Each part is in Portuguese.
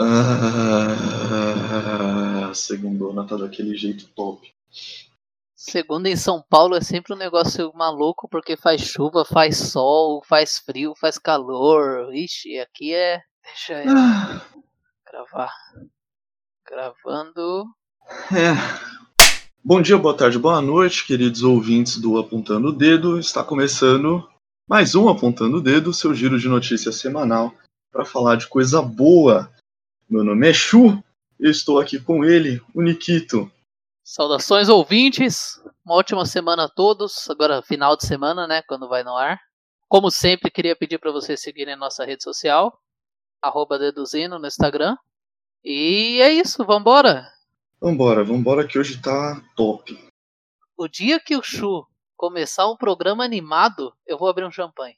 Ah, segundona tá daquele jeito top. Segunda em São Paulo é sempre um negócio maluco porque faz chuva, faz sol, faz frio, faz calor. Ixi, aqui é. Deixa eu Ah, gravar. Gravando. é. Bom dia, boa tarde, boa noite, queridos ouvintes do Apontando o Dedo. Está começando mais um Apontando o Dedo, seu giro de notícias semanal para falar de coisa boa. Meu nome é Chu, eu estou aqui com ele, o Nikito. Saudações ouvintes. Uma ótima semana a todos. Agora final de semana, né, quando vai no ar. Como sempre, queria pedir para vocês seguirem nossa rede social, arroba Deduzindo no Instagram. E é isso, vambora! Vambora, vambora que hoje tá top. O dia que o Chu começar um programa animado, eu vou abrir um champanhe.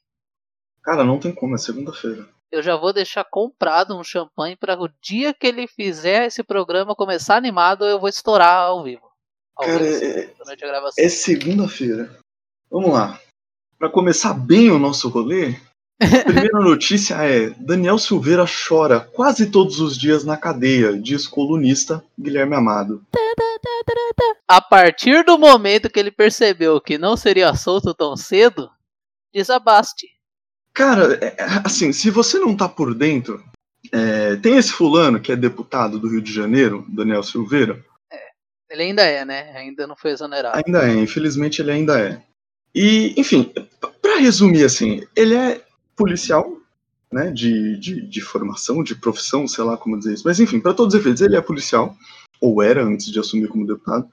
Cara, não tem como, é segunda-feira. Eu já vou deixar comprado um champanhe para o dia que ele fizer esse programa começar animado, eu vou estourar ao vivo. Ao Cara, vivo, é- gravação. É segunda-feira. Vamos lá. Para começar bem o nosso rolê, a primeira notícia é: Daniel Silveira chora quase todos os dias na cadeia, diz colunista Guilherme Amado. A partir do momento que ele percebeu que não seria solto tão cedo, desabaste. Cara, é- é- assim, se você não tá por dentro, é, tem esse fulano que é deputado do Rio de Janeiro, Daniel Silveira. Ele ainda é, né? Ainda não foi exonerado. Ainda é, infelizmente ele ainda é. E, enfim, p- pra resumir assim, ele é policial, né, de, de, de formação, de profissão, sei lá como dizer isso. Mas enfim, para todos os efeitos, ele é policial, ou era antes de assumir como deputado.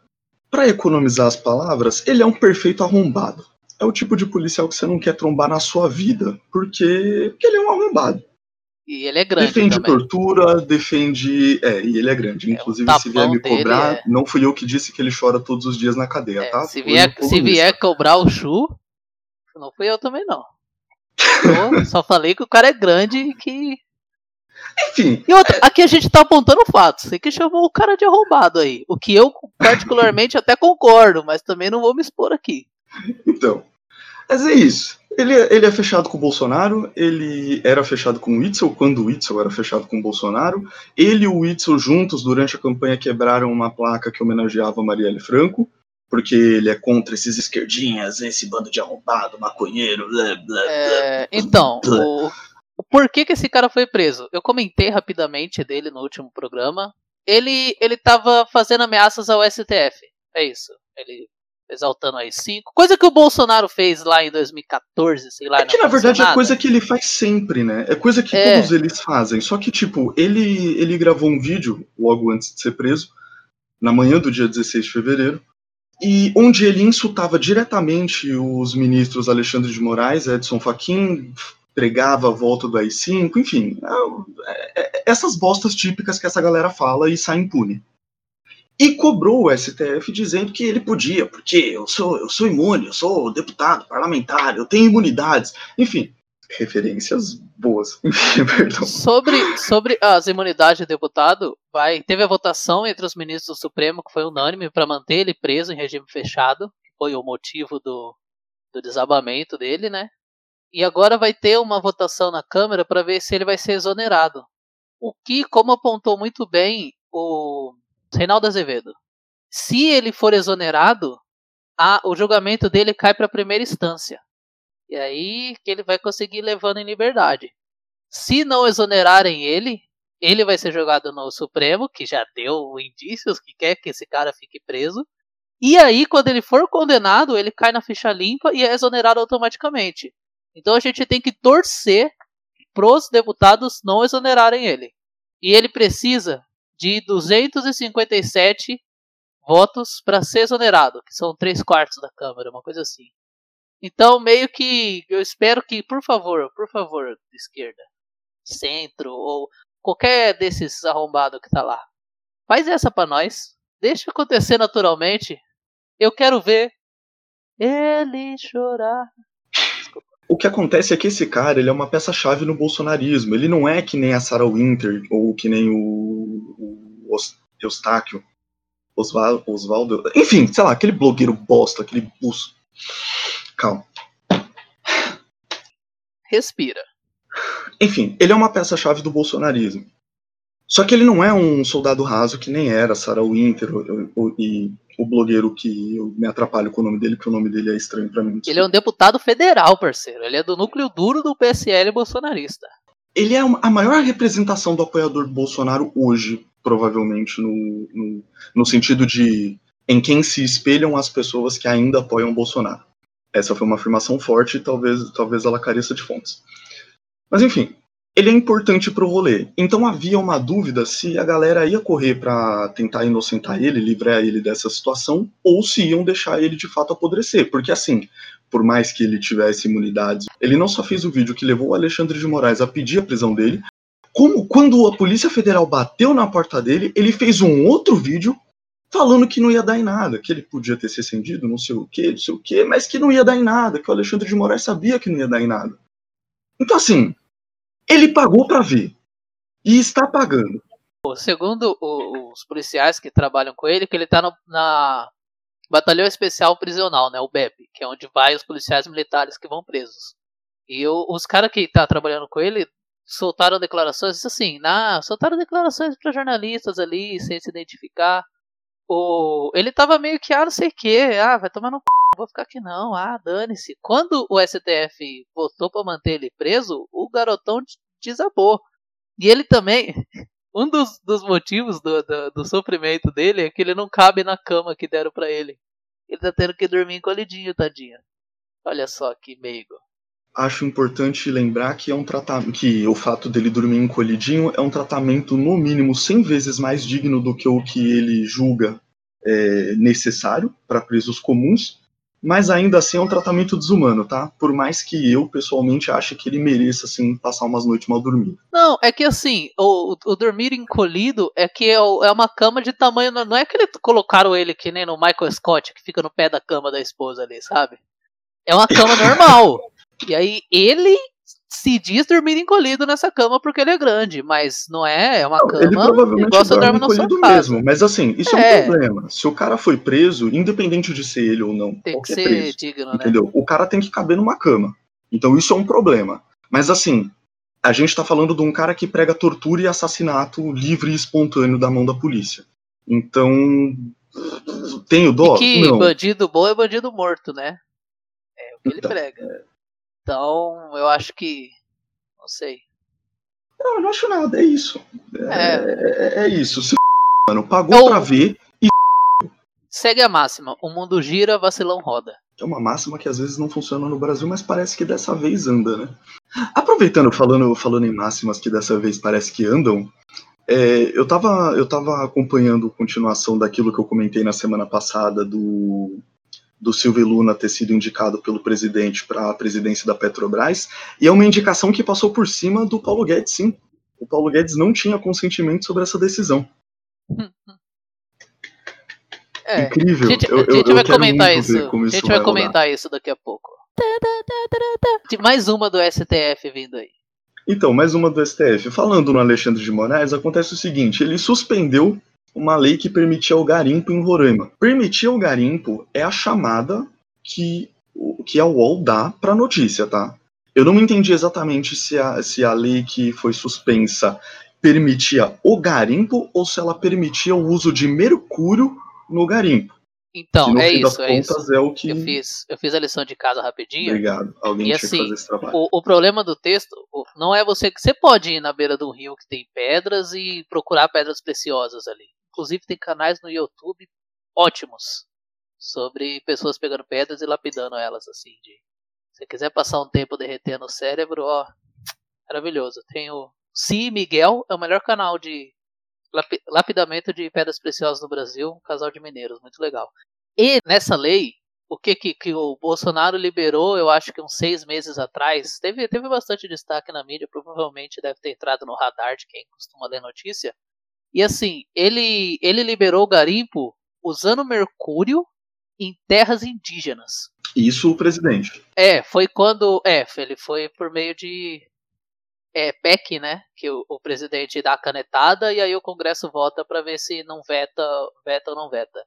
Pra economizar as palavras, ele é um perfeito arrombado. É o tipo de policial que você não quer trombar na sua vida, porque, porque ele é um arrombado. E ele é grande defende também. tortura, defende. É, e ele é grande. É, Inclusive, se vier me cobrar, é- não fui eu que disse que ele chora todos os dias na cadeia, É, tá? se, vier, se vier cobrar o Chu, não fui eu também não. Eu só falei que o cara é grande e que. Enfim, E outra, aqui a gente tá apontando fatos. Você que chamou o cara de arrombado aí. O que eu, particularmente, até concordo, mas também não vou me expor aqui. Então. Mas é isso. Ele, é- ele é fechado com o Bolsonaro, ele era fechado com o Witzel quando o Witzel era fechado com o Bolsonaro. Ele e o Witzel juntos, durante a campanha, quebraram uma placa que homenageava Marielle Franco, porque ele é contra esses esquerdinhas, esse bando de arrombado, maconheiro, blá, blá, blá. É, então, o, o porquê que esse cara foi preso? Eu comentei rapidamente dele no último programa. Ele, ele tava fazendo ameaças ao STF. É isso. Ele exaltando a AI-5. Coisa que o Bolsonaro fez lá em 2014, sei lá. É que na verdade é coisa que ele faz sempre, né? É coisa que É. todos eles fazem. Só que, tipo, ele, ele gravou um vídeo logo antes de ser preso, na manhã do dia 16 de fevereiro, e onde ele insultava diretamente os ministros Alexandre de Moraes, Edson Fachin, pregava a volta do AI-5, enfim, é- é- essas bostas típicas que essa galera fala e sai impune. E cobrou o STF dizendo que ele podia, porque eu sou, eu sou imune, eu sou deputado, parlamentar, eu tenho imunidades. Enfim, referências boas. Sobre, sobre as imunidades de deputado, vai, teve a votação entre os ministros do Supremo, que foi unânime, para manter ele preso em regime fechado, que foi o motivo do, do desabamento dele, né? E agora vai ter uma votação na Câmara para ver se ele vai ser exonerado. O que, como apontou muito bem o Reinaldo Azevedo, se ele for exonerado, a, o julgamento dele cai para a primeira instância. E aí que ele vai conseguir ir levando em liberdade. Se não exonerarem ele, ele vai ser jogado no Supremo, que já deu indícios que quer que esse cara fique preso. E aí, quando ele for condenado, ele cai na ficha limpa e é exonerado automaticamente. Então a gente tem que torcer pros deputados não exonerarem ele. E ele precisa de 257 votos para ser exonerado, que são 3 quartos da Câmara, uma coisa assim. Então, meio que eu espero que, por favor, por favor, esquerda, centro, ou qualquer desses arrombados que tá lá, faz essa pra nós. Deixa acontecer naturalmente. Eu quero ver ele chorar. O que acontece é que esse cara ele é uma peça-chave no bolsonarismo. Ele não é que nem a Sarah Winter ou que nem o, o Eustáquio, Osvaldo, Osvaldo. Enfim, sei lá, aquele blogueiro bosta, aquele buço. Calma. Respira. Enfim, ele é uma peça-chave do bolsonarismo. Só que ele não é um soldado raso que nem era Sarah Winter e o blogueiro que eu me atrapalho com o nome dele, porque o nome dele é estranho para mim. Ele é um deputado federal, parceiro. Ele é do núcleo duro do PSL bolsonarista. Ele é a maior representação do apoiador do Bolsonaro hoje, provavelmente, no, no, no sentido de em quem se espelham as pessoas que ainda apoiam o Bolsonaro. Essa foi uma afirmação forte e talvez, talvez ela careça de fontes. Mas enfim, ele é importante pro rolê. Então havia uma dúvida se a galera ia correr para tentar inocentar ele, livrar ele dessa situação, ou se iam deixar ele de fato apodrecer. Porque assim, por mais que ele tivesse imunidade, ele não só fez o vídeo que levou o Alexandre de Moraes a pedir a prisão dele, como quando a Polícia Federal bateu na porta dele, ele fez um outro vídeo falando que não ia dar em nada, que ele podia ter se acendido, não sei o que, não sei o que, mas que não ia dar em nada, que o Alexandre de Moraes sabia que não ia dar em nada. Então assim, ele pagou para ver. E está pagando. Segundo os policiais que trabalham com ele, que ele está na Batalhão Especial Prisional, né, o BEP, que é onde vai os policiais militares que vão presos. E o, os caras que tá trabalhando com ele soltaram declarações assim, na, soltaram declarações para jornalistas ali, sem se identificar. O, ele tava meio que, ah, não sei o que, ah, vai tomar no c vou ficar aqui não, ah, dane-se. Quando o STF votou para manter ele preso, o garotão desabou. E ele também, um dos, dos motivos do, do, do, sofrimento dele é que ele não cabe na cama que deram para ele. Ele tá tendo que dormir encolhidinho, tadinho. Olha só que meigo. Acho importante lembrar que é um tratamento que o fato dele dormir encolhidinho é um tratamento no mínimo 100 vezes mais digno do que o que ele julga é, necessário para presos comuns mas ainda assim é um tratamento desumano, tá? Por mais que eu, pessoalmente, ache que ele mereça, assim, passar umas noites mal dormido. Não, é que assim, o, o dormir encolhido é que é, é, uma cama de tamanho. Não é que ele colocaram ele que nem no Michael Scott, que fica no pé da cama da esposa ali, sabe? É uma cama normal. E aí ele se diz dormir encolhido nessa cama porque ele é grande, mas não é, é uma não, cama ele provavelmente igual você dorme encolhido mesmo, mas assim, isso é. é. um problema. Se o cara foi preso, independente de ser ele ou não, tem que ser preso, digno, né? entendeu? Né? O cara tem que caber numa cama. Então isso é um problema. Mas assim, a gente tá falando de um cara que prega tortura e assassinato livre e espontâneo da mão da polícia. Então, tenho dó? E que não. bandido bom é bandido morto, né? É o que ele então, prega. É. Então, eu acho que. Não sei. Não, eu não acho nada, é isso. É, é, é isso. Se mano, pagou eu... pra ver e. Segue a máxima: o mundo gira, vacilão roda. É uma máxima que às vezes não funciona no Brasil, mas parece que dessa vez anda, né? Aproveitando, falando, falando em máximas que dessa vez parece que andam, é, eu, tava, eu tava acompanhando a continuação daquilo que eu comentei na semana passada do do Silvio Luna ter sido indicado pelo presidente para a presidência da Petrobras, e é uma indicação que passou por cima do Paulo Guedes, sim. O Paulo Guedes não tinha consentimento sobre essa decisão. É, Incrível. A gente, eu, a gente eu, vai comentar isso. A gente isso vai, vai comentar isso daqui a pouco. Mais uma do STF vindo aí. Então, mais uma do STF. Falando no Alexandre de Moraes, acontece o seguinte: ele suspendeu uma lei que permitia o garimpo em Roraima. Permitir o garimpo é a chamada que, que a UOL dá para a notícia, tá? Eu não entendi exatamente se a, se a lei que foi suspensa permitia o garimpo ou se ela permitia o uso de mercúrio no garimpo. Então, é isso, é isso. É o que... eu, fiz, eu fiz a lição de casa rapidinho. Obrigado. Alguém e, tinha assim, que fazer esse trabalho. O, o, problema do texto não é você que você pode ir na beira do rio que tem pedras e procurar pedras preciosas ali. Inclusive tem canais no YouTube ótimos sobre pessoas pegando pedras e lapidando elas assim. De, se você quiser passar um tempo derretendo o cérebro, ó, maravilhoso. Tem o Si Miguel, é o melhor canal de lapidamento de pedras preciosas no Brasil, um casal de mineiros, muito legal. E nessa lei, o que, que, que o Bolsonaro liberou, eu acho que uns seis meses atrás, teve, teve bastante destaque na mídia, provavelmente deve ter entrado no radar de quem costuma ler notícia. E assim, ele, ele liberou o garimpo usando mercúrio em terras indígenas. Isso o presidente. É, foi quando. É, ele foi por meio de. É, PEC, né? Que o, o presidente dá a canetada e aí o Congresso vota para ver se não veta, veta ou não veta.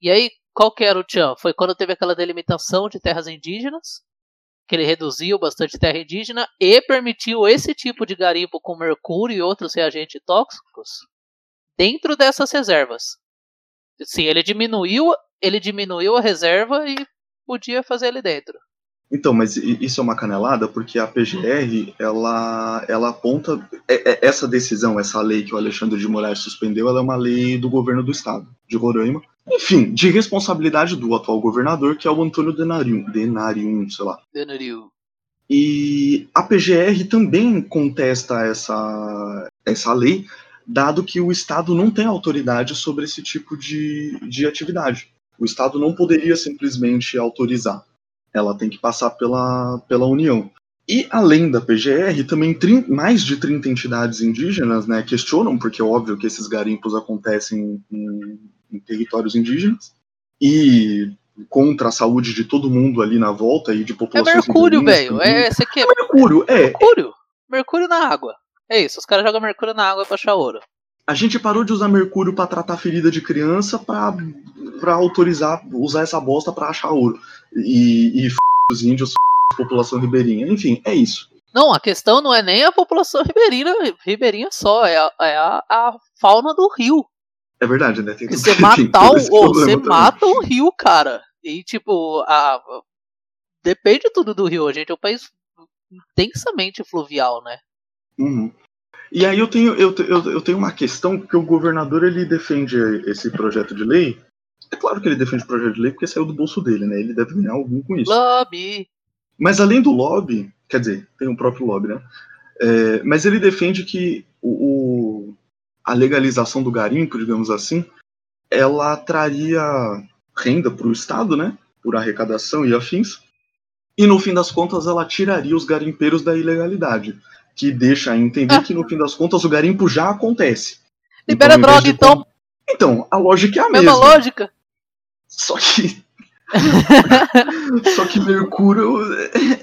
E aí, qual que era o tchan? Foi quando teve aquela delimitação de terras indígenas, que ele reduziu bastante terra indígena e permitiu esse tipo de garimpo com mercúrio e outros reagentes tóxicos dentro dessas reservas. Sim, ele diminuiu, ele diminuiu a reserva e podia fazer ali dentro. Então, mas isso é uma canelada porque a PGR ela, ela aponta é, é, essa decisão, essa lei que o Alexandre de Moraes suspendeu, ela é uma lei do governo do estado de Roraima. Enfim, de responsabilidade do atual governador, que é o Antônio Denarium, Denarium, sei lá. Denarium. E a PGR também contesta essa, essa lei, dado que o Estado não tem autoridade sobre esse tipo de, de atividade. O Estado não poderia simplesmente autorizar. Ela tem que passar pela, pela União. E além da PGR, também mais de 30 entidades indígenas né, questionam, porque é óbvio que esses garimpos acontecem em, em territórios indígenas, e contra a saúde de todo mundo ali na volta e de populações. É mercúrio, velho. É, esse aqui é... é mercúrio, é. Mercúrio. Mercúrio na água. É isso, os caras jogam mercúrio na água pra achar ouro. A gente parou de usar mercúrio para tratar ferida de criança pra, pra autorizar, usar essa bosta pra achar ouro. E, e f... os índios, f... a população ribeirinha. Enfim, é isso. Não, a questão não é nem a população ribeirinha, ribeirinha só, é a, é a, a fauna do rio. É verdade, né? Tem você matar o, você mata o rio, cara. E tipo, a, depende tudo do rio. A gente é um país intensamente fluvial, né? Uhum. E aí eu tenho, eu, eu, eu tenho uma questão que o governador ele defende esse projeto de lei. É claro que ele defende o projeto de lei porque saiu do bolso dele, né? Ele deve ganhar algum com isso. Lobby! Mas além do lobby, quer dizer, tem o próprio lobby, né? É, mas ele defende que o, o, a legalização do garimpo, digamos assim, ela traria renda para o Estado, né? Por arrecadação e afins. E no fim das contas, ela tiraria os garimpeiros da ilegalidade que deixa entender ah. que no fim das contas o garimpo já acontece. Libera então, droga, então. Então, a lógica é a mesma. Mesma lógica. Só que. Só que Mercúrio.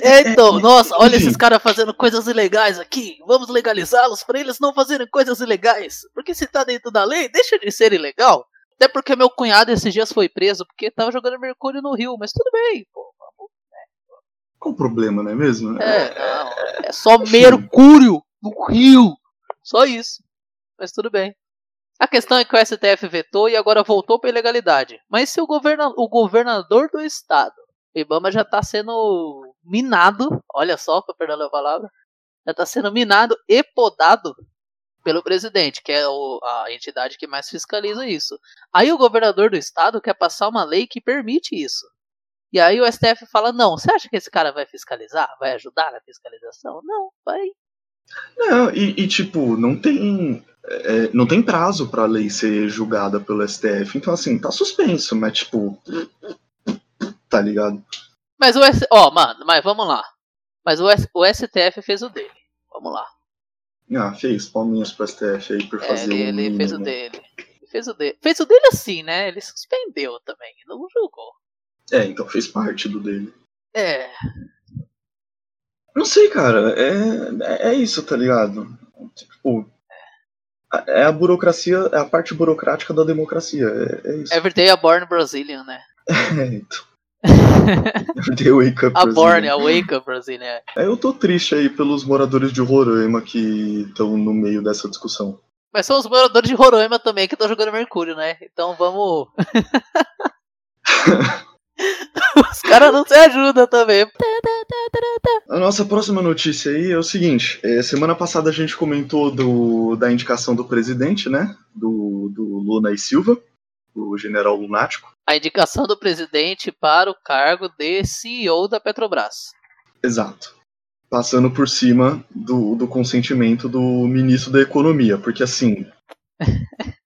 É, então, nossa, olha esses caras fazendo coisas ilegais aqui. Vamos legalizá-los para eles não fazerem coisas ilegais. Porque se tá dentro da lei, deixa de ser ilegal. Até porque meu cunhado esses dias foi preso porque tava jogando Mercúrio no Rio, mas tudo bem, pô. Qual o problema, não é mesmo? É, não. É só mercúrio no rio. Só isso. Mas tudo bem. A questão é que o STF vetou e agora voltou para ilegalidade. Mas se o, governa o governador do estado, Ibama já está sendo minado, olha só, para perder a palavra, já está sendo minado e podado pelo presidente, que é o, a entidade que mais fiscaliza isso. Aí o governador do estado quer passar uma lei que permite isso. E aí o STF fala: não, você acha que esse cara vai fiscalizar? Vai ajudar na fiscalização? Não, vai. Não, e, e tipo, não tem. É, não tem prazo para a lei ser julgada pelo STF. Então, assim, tá suspenso, mas tipo. Tá ligado? Mas o S... Ó, oh, mano, mas vamos lá. Mas o, S... o STF fez o dele. Vamos lá. Ah, fez. Palminhas pro STF aí por é, fazer ele, um ele fez o dele. Fez o dele. Fez o dele assim, né? Ele suspendeu também. Não julgou. É, então fez parte do dele. É. Não sei, cara. É, é isso, tá ligado? Tipo. É a burocracia, é a parte burocrática da democracia. É, é isso. Everyday a born Brazilian, né? É, então. Everyday wake up A born, a wake up Brazilian. É, eu tô triste aí pelos moradores de Roraima que estão no meio dessa discussão. Mas são os moradores de Roraima também que estão jogando Mercúrio, né? Então vamos. Caras não se ajudam também. A nossa próxima notícia aí é o seguinte: é, semana passada a gente comentou do, da indicação do presidente, né? Do, do Luna e Silva, o general lunático. A indicação do presidente para o cargo de CEO da Petrobras. Exato. Passando por cima do, do consentimento do ministro da Economia, porque assim.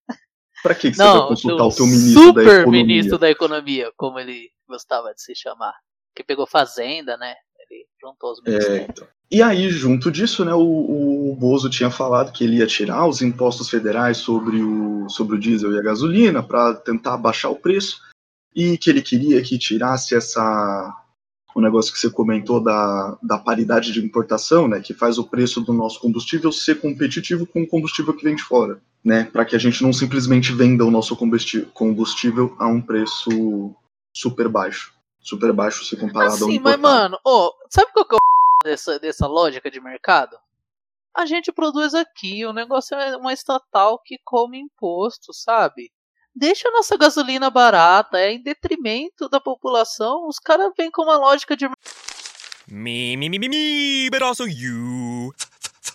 Pra que, que você vai consultar o teu ministro da super economia? ministro da economia, como ele gostava de se chamar. Que pegou fazenda, né? Ele juntou os É, ministérios. então. E aí, junto disso, né, o, o Bozo tinha falado que ele ia tirar os impostos federais sobre o, sobre o diesel e a gasolina para tentar baixar o preço e que ele queria que tirasse essa o negócio que você comentou da, da paridade de importação, né, que faz o preço do nosso combustível ser competitivo com o combustível que vem de fora, né, para que a gente não simplesmente venda o nosso combustível, a um preço super baixo, super baixo se comparado ao Assim, importado. mas mano, ô, sabe qual que é o dessa, dessa lógica de mercado? A gente produz aqui, o negócio é uma estatal que come imposto, sabe? Deixa a nossa gasolina barata, é em detrimento da população. Os caras vêm com uma lógica de Me, me, me, me, me, but also you.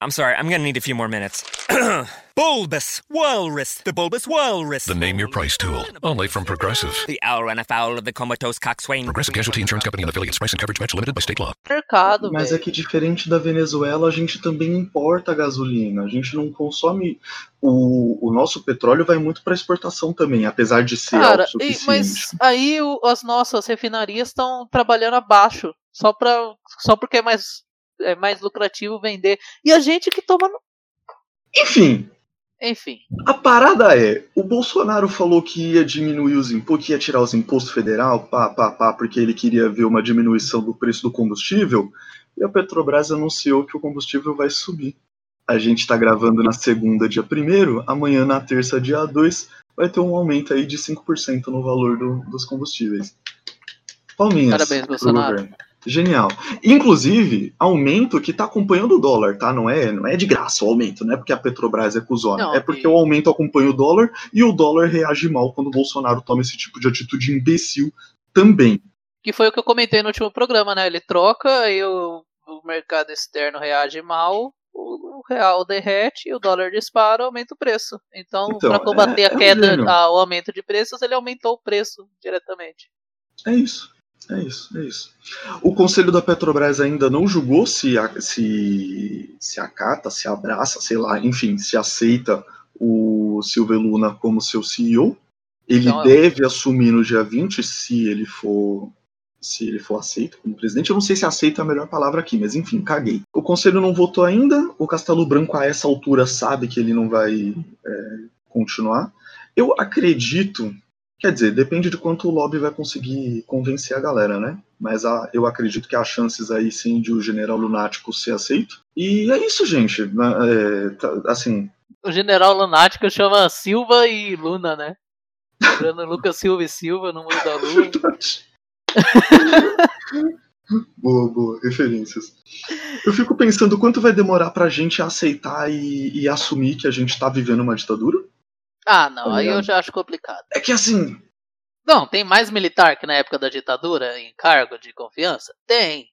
I'm sorry, I'm gonna need a few more minutes. bulbous Walrus, the Bulbous Walrus. The Name Your Price tool. Only from Progressive. The owl ran afoul of the comatose coxswain. Progressive Casualty Insurance Company and affiliates. Price and coverage match limited by state law. mercado, Mas é que diferente da Venezuela, a gente também importa gasolina. A gente não consome. O, o nosso petróleo vai muito para exportação também, apesar de ser Cara, e- mas aí o- as nossas refinarias estão trabalhando abaixo, só, pra, só porque é mais, é mais lucrativo vender. E a gente que toma. no- Enfim, Enfim. a parada é: o Bolsonaro falou que ia diminuir os impostos, que ia tirar os impostos federal, pá, pá, pá, porque ele queria ver uma diminuição do preço do combustível. E a Petrobras anunciou que o combustível vai subir. A gente está gravando na segunda, dia 1 amanhã, na terça, dia 2, vai ter um aumento aí de 5% no valor do- dos combustíveis. Palminhas. Parabéns, Bolsonaro. governo. Genial. Inclusive, aumento que está acompanhando o dólar, tá? Não é, não é de graça o aumento, não é porque a Petrobras é cuzona. Não, é porque e- o aumento acompanha o dólar e o dólar reage mal quando o Bolsonaro toma esse tipo de atitude imbecil também. Que foi o que eu comentei no último programa, né? Ele troca e o, o mercado externo reage mal, o, o real derrete, o dólar dispara, aumenta o preço. Então, Então, para combater é- a é um queda, gênio. a- o aumento de preços, ele aumentou o preço diretamente. É isso. É isso, é isso. O Conselho da Petrobras ainda não julgou se, se, se acata, se abraça, sei lá, enfim, se aceita o Silvio Luna como seu CEO. Ele Então, é- deve assumir no dia 20 se ele for se ele for aceito como presidente. Eu não sei se aceita é a melhor palavra aqui, mas enfim, caguei. O Conselho não votou ainda. O Castelo Branco, a essa altura, sabe que ele não vai é, continuar. Eu acredito Quer dizer, depende de quanto o lobby vai conseguir convencer a galera, né? Mas a- eu acredito que há chances aí sim de o general lunático ser aceito. E é isso, gente. É, tá- assim, O general lunático chama Silva e Luna, né? Lembrando Lucas Silva e Silva no mundo da lua. boa, boa, referências. Eu fico pensando quanto vai demorar pra gente aceitar e, e assumir que a gente tá vivendo uma ditadura. Ah, não, Tá aí eu já acho complicado. É que assim, Não, tem mais militar que na época da ditadura em cargo de confiança? Tem.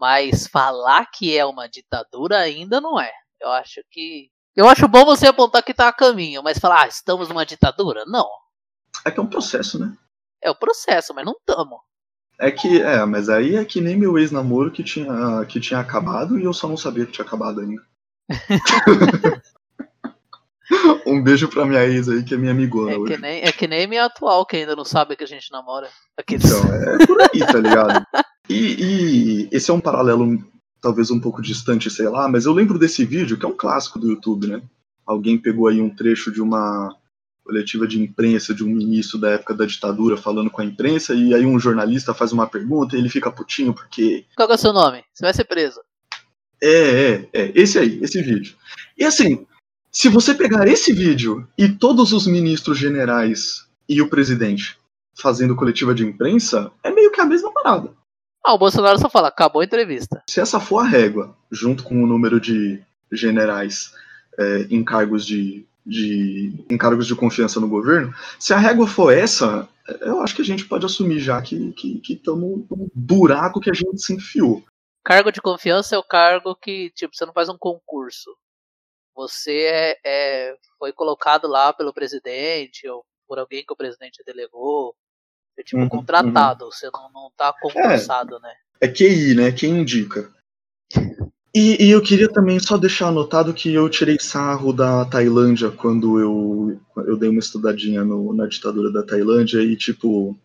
Mas falar que é uma ditadura ainda não é. Eu acho que. Eu acho bom você apontar que tá a caminho, mas falar, ah, estamos numa ditadura? Não. é que é um processo, né? É o processo, mas não estamos. É que, é, mas aí é que nem meu ex-namoro que tinha, que tinha acabado e eu só não sabia que tinha acabado ainda. um beijo pra minha ex aí, que é minha amigona É hoje. que, nem, é que nem minha atual, que ainda não sabe que a gente namora. Aqueles... Então, é por aí, tá ligado? E, e esse é um paralelo talvez um pouco distante, sei lá, mas eu lembro desse vídeo, que é um clássico do YouTube, né? Alguém pegou aí um trecho de uma coletiva de imprensa de um ministro da época da ditadura falando com a imprensa, e aí um jornalista faz uma pergunta e ele fica putinho porque Qual que é o seu nome? Você vai ser preso. É, é, é, esse aí, esse vídeo. E assim, se você pegar esse vídeo e todos os ministros generais e o presidente fazendo coletiva de imprensa, é meio que a mesma parada. Ah, o Bolsonaro só fala, acabou a entrevista. Se essa for a régua, junto com o número de generais é, em cargos de, de em cargos de confiança no governo, se a régua for essa, eu acho que a gente pode assumir já que estamos num buraco que a gente se enfiou. Cargo de confiança é o cargo que, tipo, você não faz um concurso. Você é, é- foi colocado lá pelo presidente, ou por alguém que o presidente delegou. É tipo Uhum, contratado, você não, não tá concursado, né? É QI, né? Quem indica. E, e eu queria também só deixar anotado que eu tirei sarro da Tailândia quando eu, eu dei uma estudadinha no- na ditadura da Tailândia e, tipo,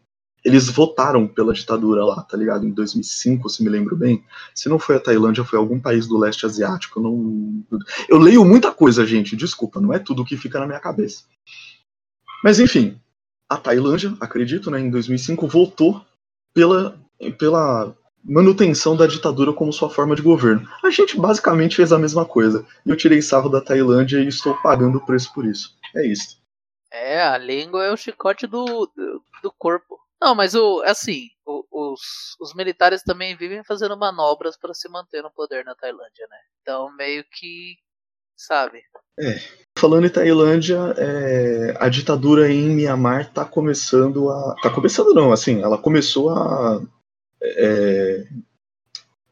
eles votaram pela ditadura lá, tá ligado? Em 2005, se me lembro bem. Se não foi a Tailândia, foi algum país do leste asiático. eu Não... Eu leio muita coisa, gente, desculpa, não é tudo que fica na minha cabeça. Mas enfim, a Tailândia, acredito, né, em 2005, votou pela, pela manutenção da ditadura como sua forma de governo. A gente basicamente fez a mesma coisa. Eu tirei sarro da Tailândia e estou pagando o preço por isso. É isso. É, a língua é o chicote do, do, do corpo. Não, mas o assim, o- os, os militares também vivem fazendo manobras para se manter no poder na Tailândia, né? Então meio que, sabe? Falando em Tailândia, é, a ditadura em Mianmar tá começando a. Tá começando não, assim, ela começou a é,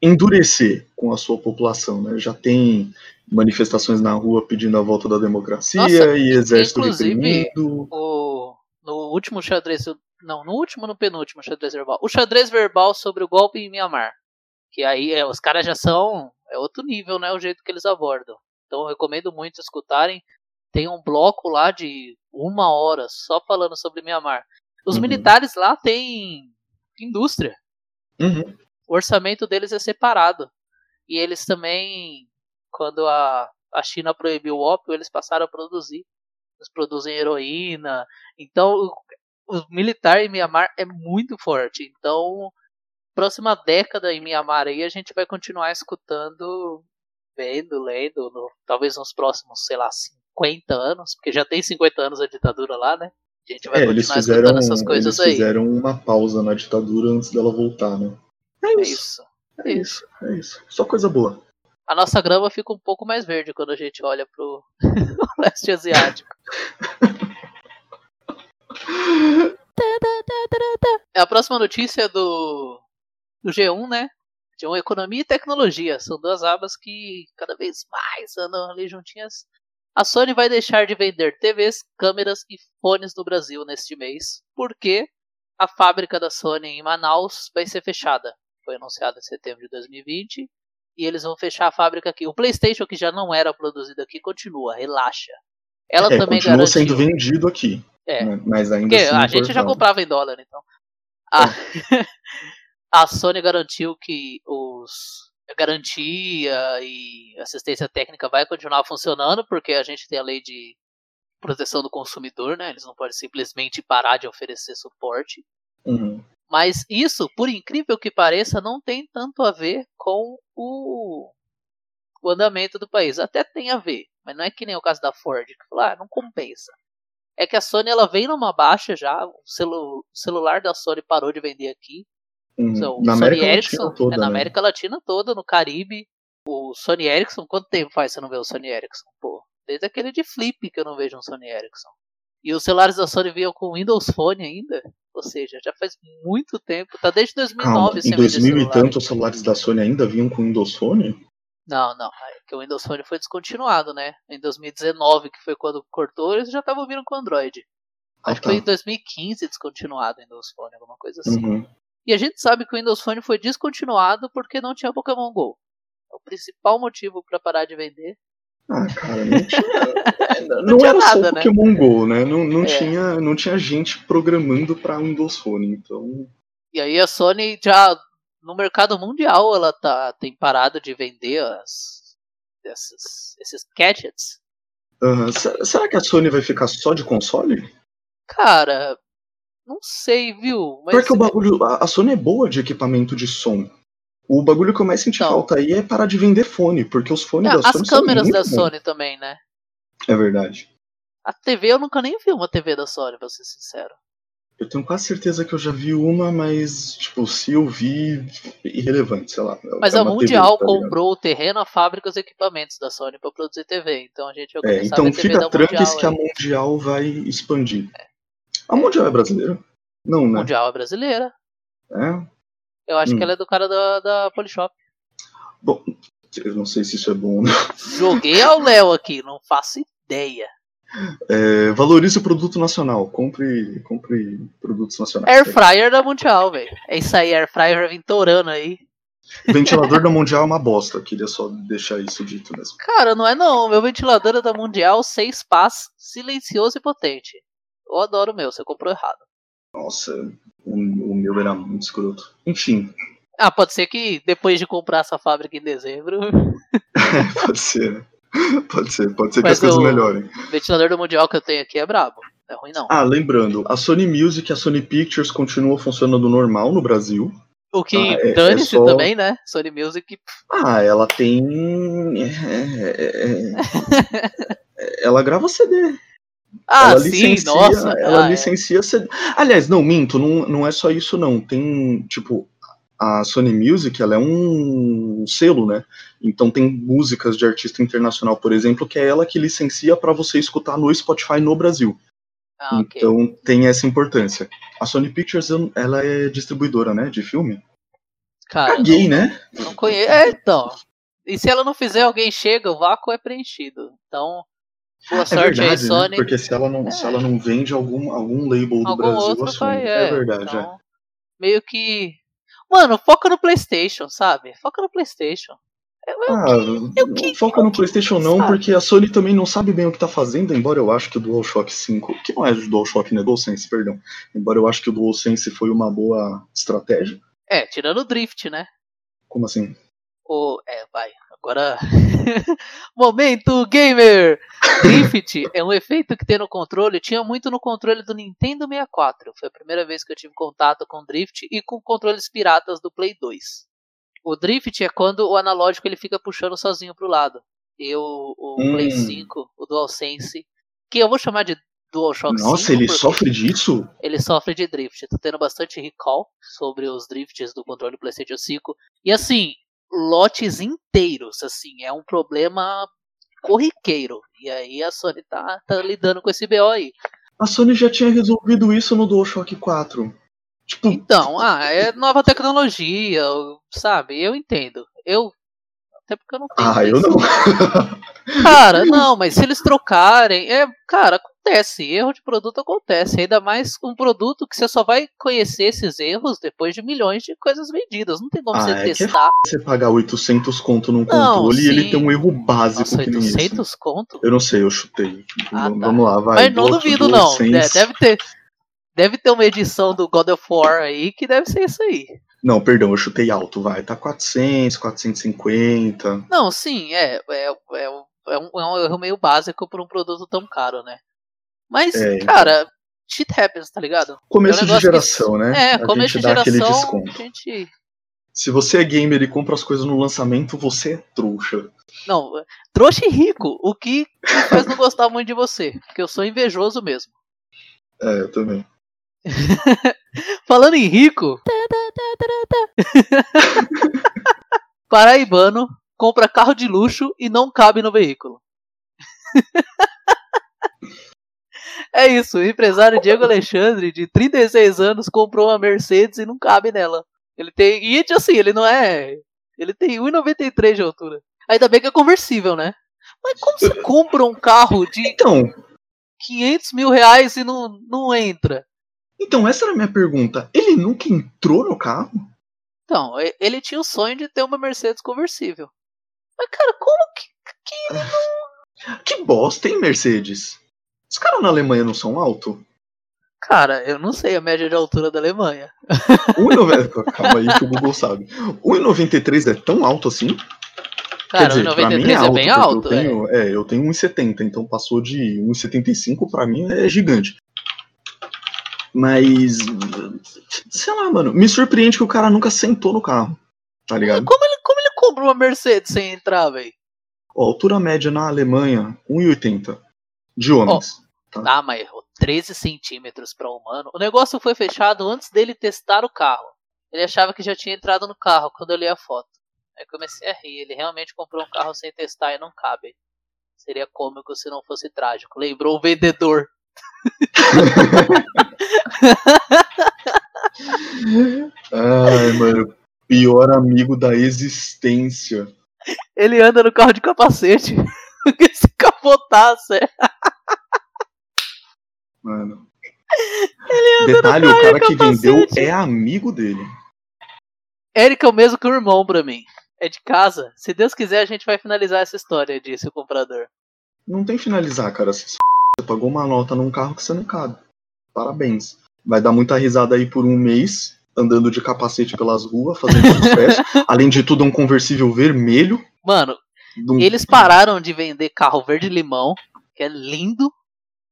endurecer com a sua população, né? Já tem manifestações na rua pedindo a volta da democracia Nossa, e exército inclusive, reprimindo. O, no último xadrez, não, no último, no penúltimo xadrez verbal. O xadrez verbal sobre o golpe em Mianmar. Que aí é, os caras já são, é outro nível, né? O jeito que eles abordam. Então eu recomendo muito escutarem. Tem um bloco lá de uma hora só falando sobre Mianmar. Os Uhum. militares lá têm indústria. Uhum. O orçamento deles é separado. E eles também, quando a, a China proibiu o ópio, eles passaram a produzir. Eles produzem heroína. Então, o, militar em Mianmar é muito forte. Então, próxima década em Mianmar aí, a gente vai continuar escutando, vendo, lendo, no- talvez nos próximos, sei lá, 50 anos, porque já tem 50 anos a ditadura lá, né? A gente vai É, eles continuar fizeram, escutando essas coisas eles aí. fizeram uma pausa na ditadura antes dela voltar, né? É É isso, isso. é isso, é isso. Só coisa boa. a nossa grama fica um pouco mais verde quando a gente olha pro leste asiático. É a próxima notícia do, do G1, né? G1 Economia e Tecnologia. São duas abas que cada vez mais andam ali juntinhas. A Sony vai deixar de vender TVs, câmeras e fones no Brasil neste mês, porque a fábrica da Sony em Manaus vai ser fechada. Foi anunciado em setembro de 2020 e eles vão fechar a fábrica aqui. O PlayStation, que já não era produzido aqui, continua, relaxa. Ela é, também continua garantiu. sendo vendido aqui. É. né? Mas ainda Porque assim a gente já comprava em dólar, então. A, a Sony garantiu que os garantia e assistência técnica vai continuar funcionando, porque a gente tem a lei de proteção do consumidor, né? Eles não podem simplesmente parar de oferecer suporte. Uhum. Mas isso, por incrível que pareça, não tem tanto a ver com o, o andamento do país. Até tem a ver, mas não é que nem o caso da Ford, que falou, ah, não compensa. É que a Sony ela vem numa baixa já, o, celu, celular da Sony parou de vender aqui. Uhum. Então, o Na Sony América Ericsson, Latina toda, é na né? América Latina toda, no Caribe. O Sony Ericsson, quanto tempo faz você não vê o Sony Ericsson? Pô, desde aquele de flip que eu não vejo um Sony Ericsson. E os celulares da Sony vinham com Windows Phone ainda. Ou seja, já faz muito tempo. Tá desde 2009 Calma, sem em vender 2000 e tanto os celulares da Sony ainda vinham com Windows Phone? Não, não. É que o Windows Phone foi descontinuado, né? Em 2019, que foi quando cortou, eles já estavam vindo com Android. Ah, Acho que tá. foi em 2015 descontinuado o Windows Phone, alguma coisa assim. Uhum. E a gente sabe que o Windows Phone foi descontinuado porque não tinha Pokémon GO. É o principal motivo para parar de vender. Ah, cara, não tinha. é, Não, tinha era nada, só né? Pokémon GO, né? Não, não, É. tinha, não tinha gente programando pra Windows Phone, então. E aí a Sony já no mercado mundial ela tá tem parado de vender as esses, esses gadgets. Será que a Sony vai ficar só de console? Cara, não sei, viu? Mas Porque o bagulho. A Sony é boa de equipamento de som. O bagulho que eu mais senti Não. falta aí é parar de vender fone, porque os fones Ah, da as Sony são câmeras da bons. Sony também, né? É verdade. A TV eu nunca nem vi uma TV da Sony, pra ser sincero. Eu tenho quase certeza que eu já vi uma, mas, tipo, se eu vi, irrelevante, sei lá. Mas é a uma TV, Mundial tá comprou o terreno, a fábrica e os equipamentos da Sony pra produzir TV. Então a gente vai É, começar a então TV fica tranques Mundial. que a. Mundial vai expandir. A Mundial é brasileira? Não, né? Mundial é brasileira. É? Eu acho Hum. que ela é do cara da, da Polishop. Bom, eu não sei se isso é bom ou não. Joguei ao Léo aqui, não faço ideia. É, valorize o produto nacional. Compre, compre produtos nacionais. Air fryer da Mundial, velho. É isso aí, Air fryer vem torando aí. Ventilador da Mundial é uma bosta. Queria só deixar isso dito mesmo. Cara, não é não. Meu ventilador é da Mundial, seis pás, silencioso e potente. Eu adoro o meu, você comprou errado. Nossa, o, o meu era muito escroto. Enfim, Ah, pode ser que depois de comprar essa fábrica em dezembro, pode ser, né? Pode ser, pode ser que Mas as coisas o- melhorem. o ventilador do Mundial que eu tenho aqui é brabo. É ruim não. Ah, lembrando, a Sony Music e a Sony Pictures continuam funcionando normal no Brasil. O que ah, é- é dane-se só- também, né? Sony Music. Ah, ela tem. é, é, é, ela grava CD. Ah, ela sim, licencia, nossa. ela ah, é. licencia CD. Aliás, não, minto, não, não é só isso, não. Tem, tipo, a Sony Music, ela é um selo, né? Então tem músicas de artista internacional, por exemplo, que é ela que licencia para você escutar no Spotify no Brasil. Ah, ok. Então tem essa importância. A Sony Pictures, ela é distribuidora, né, de filme? Cara, Caguei, né? não, não conheço. É, então. E se ela não fizer, alguém chega, o vácuo é preenchido. Então, boa É sorte aí, verdade, né? Sony. Porque se ela não, se ela não vende algum, algum label do Algum Brasil, outro a Sony. vai, é, é. verdade, é. Então, Meio que. Mano, foca no PlayStation, sabe? Foca no PlayStation. Eu- eu- Ah, eu que- foca no PlayStation não, sabe? porque a Sony também não sabe bem o que tá fazendo, embora eu acho que o DualShock 5, que não é o DualShock, né, DualSense, perdão. Embora eu acho que o DualSense foi uma boa estratégia. É, tirando o Drift, né? Como assim? O. É, vai. Agora. Momento gamer! Drift é um efeito que tem no controle. Tinha muito no controle do Nintendo 64. Foi a primeira vez que eu tive contato com Drift e com controles piratas do Play 2. O Drift é quando o analógico ele fica puxando sozinho pro lado. E o, o Hum. Play 5, o DualSense, que eu vou chamar de DualShock 5. Nossa, ele porque sofre disso? ele sofre de drift. Tô tendo bastante recall sobre os drifts do controle do PlayStation 5. E assim, lotes inteiros, assim, é um problema corriqueiro. E aí a Sony tá, tá lidando com esse BO aí. A Sony já tinha resolvido isso no DualShock 4. Tipo, Então, ah, é nova tecnologia, sabe? Eu entendo. Eu. Até porque eu não tenho. ah, eu não. Cara, não, mas se eles trocarem, é, cara, acontece, erro de produto acontece, ainda mais um produto que você só vai conhecer esses erros depois de milhões de coisas vendidas, não tem como Ah, você é que é testar. Você pagar 800 conto num Não, controle e ele tem um erro básico Nossa, que nem esse. 800 conto? Eu não sei, eu chutei. Ah, Vamos- tá. Lá, vai. mas não duvido não, né, deve ter deve ter uma edição do God of War aí que deve ser isso aí. Não, perdão, eu chutei alto, vai. Tá 400, 450. Não, sim, é, é, é, é, um, é um erro meio básico por um produto tão caro, né? Mas, É, então. cara, shit happens, tá ligado? Começo É um de negócio que- geração, né? É, a começo gente de dá aquele geração, a desconto. gente Se você é gamer e compra as coisas no lançamento, você é trouxa. Não, trouxa e rico, o que me faz não gostar muito de você, porque eu sou invejoso mesmo. É, eu também. Falando em rico, paraibano compra carro de luxo e não cabe no veículo. É isso, o empresário Diego Alexandre, de 36 anos, comprou uma Mercedes e não cabe nela. Ele tem. E assim, ele não é. Ele tem 1,93 de altura. Ainda bem que é conversível, né? Mas como você compra um carro de Então, 500 mil reais e não, não entra? então, essa era a minha pergunta. Ele nunca entrou no carro? Então, ele tinha o sonho de ter uma Mercedes conversível. Mas, cara, como que. Que bosta, hein, Mercedes? Os caras na Alemanha não são altos? Cara, eu não sei a média de altura da Alemanha. 1,90 Calma aí que o Google sabe. 1,93 é tão alto assim? Cara, Quer dizer, pra mim 93 é, bem alto, Eu tenho, é, eu tenho 1,70, então passou de 1,75 pra mim é gigante. Mas, sei lá, mano, me surpreende que o cara nunca sentou no carro, tá é. ligado? Como ele, como ele compra uma Mercedes sem entrar, velho? Ó, altura média na Alemanha, 1,80 de homens. Ah, mas 13 centímetros para humano. O negócio foi fechado antes dele testar o carro. Ele achava que já tinha entrado no carro quando eu li a foto. Aí comecei a rir. Ele realmente comprou um carro sem testar e não cabe. Seria cômico se não fosse trágico. Lembrou o vendedor. Ai, mano, pior amigo da existência. Ele anda no carro de capacete. Porque se capotasse. é. Mano. Detalhe, o cara que vendeu é amigo dele. Eric é o mesmo que o irmão pra mim. É de casa. Se Deus quiser, a gente vai finalizar essa história, disse o comprador. Não tem finalizar, cara. Você você pagou uma nota num carro que você não cabe. Parabéns. Vai dar muita risada aí por um mês, andando de capacete pelas ruas, fazendo sucesso. Além de tudo, é um conversível vermelho. Mano, eles pararam de vender carro verde-limão, que é lindo,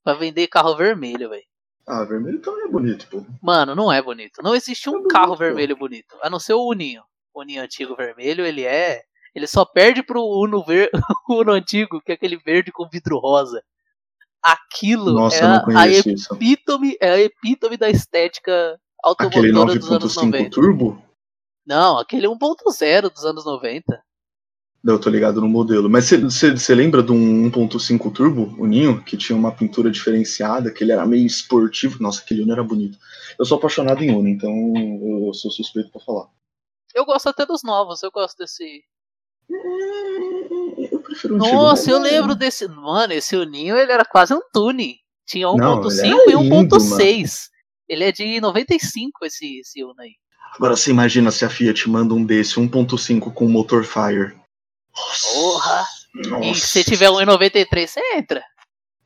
pra vender carro vermelho, velho. Ah, vermelho também é bonito, pô. Mano, não é bonito. Não existe um bonito, carro pô. vermelho bonito. A não ser o Uninho. O Uninho antigo vermelho, ele é. Ele só perde pro Uno, ver... Uno antigo, que é aquele verde com vidro rosa. Aquilo Nossa, é não a conheço isso. epítome, é a epítome da estética automotora dos anos 9.5 90. turbo? Não, aquele 1.0 dos anos 90. Eu tô ligado no modelo. Mas você lembra de um 1.5 turbo, o Ninho, que tinha uma pintura diferenciada, que ele era meio esportivo? Nossa, aquele Uno era bonito. Eu sou apaixonado em Uno, então eu sou suspeito pra falar. Eu gosto até dos novos, eu gosto desse. Eu prefiro o antigo. Nossa, eu lembro desse. Mano, esse Uninho ele era quase um Tune. Tinha Não, 1.5 ele e era lindo, 1.6. Ele é de 95 esse, esse Uno aí. Agora você imagina se a Fiat manda um desse, 1.5 com motor Fire. Nossa. Porra! E Nossa. se tiver um em 93, você entra.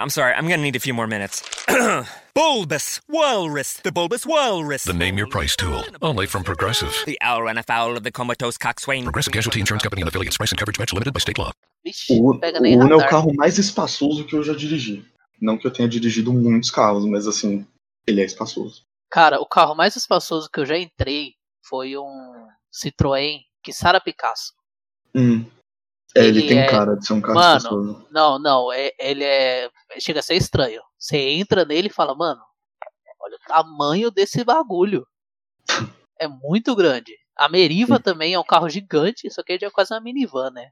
I'm sorry, I'm gonna need a few more minutes. bulbous Walrus, the Bulbous Walrus. The Name Your Price tool. Only from Progressive. The owl ran afoul of the comatose coxswain. Progressive Casualty Insurance Company and affiliates. Price and coverage match limited by state law. Vixe, O, pega nem Uno é o carro mais espaçoso que eu já dirigi. Não que eu tenha dirigido muitos carros, mas assim, ele é espaçoso. Cara, o carro mais espaçoso que eu já entrei foi um Citroën Kissara Picasso. Hum. É, ele, Ele tem é- cara de ser um carro Mano. Não, não, é, ele é. Chega a ser estranho. Você entra nele e fala, mano, olha o tamanho desse bagulho. É muito grande. A Meriva também é um carro gigante, só que ele é quase uma minivan, né?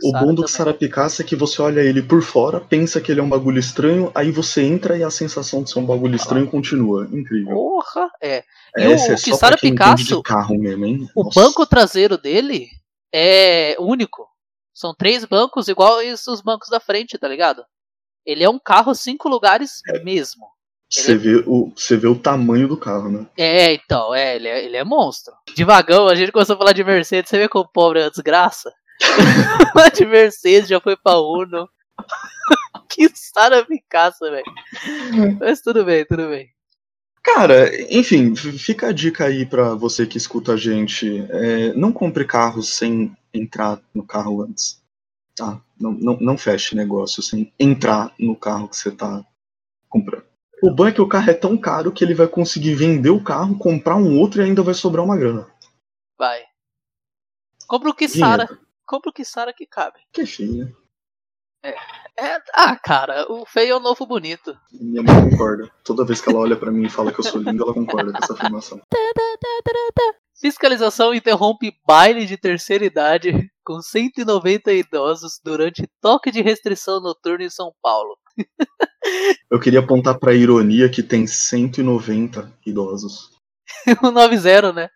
O Sara bom do. Sara Picasso é que você olha ele por fora, pensa que ele é um bagulho estranho, aí você entra e a sensação de ser um bagulho estranho continua. Incrível. Porra, é. E Essa o é só Kissara pra quem entende Picasso, carro mesmo, hein? O Nossa. banco traseiro dele é único. São três bancos iguais os bancos da frente, tá ligado? Ele é um carro cinco lugares mesmo. Você vê, o, você vê o tamanho do carro, né? É, então, é ele, é, ele é monstro. De vagão, a gente começou a falar de Mercedes, você vê como o pobre é uma desgraça? De Mercedes já foi pra Uno. que Sara Picasso, velho. Mas tudo bem, tudo bem. Cara, enfim, fica a dica aí pra você que escuta a gente. É, não compre carro sem entrar no carro antes. Tá? Não, não, não feche negócio sem entrar no carro que você tá comprando. O bom é que o carro é tão caro que ele vai conseguir vender o carro, comprar um outro e ainda vai sobrar uma grana. Vai. Compra o. Dinheiro. Compra o Kissara que cabe. Que feio, né? É, ah, cara, o feio é o novo bonito. Minha mãe concorda. Toda vez que ela olha pra mim e fala que eu sou lindo, ela concorda com essa afirmação. Fiscalização interrompe baile de terceira idade com 190 idosos durante toque de restrição noturno em São Paulo. Eu queria apontar pra ironia que tem 190 idosos. o 90, né?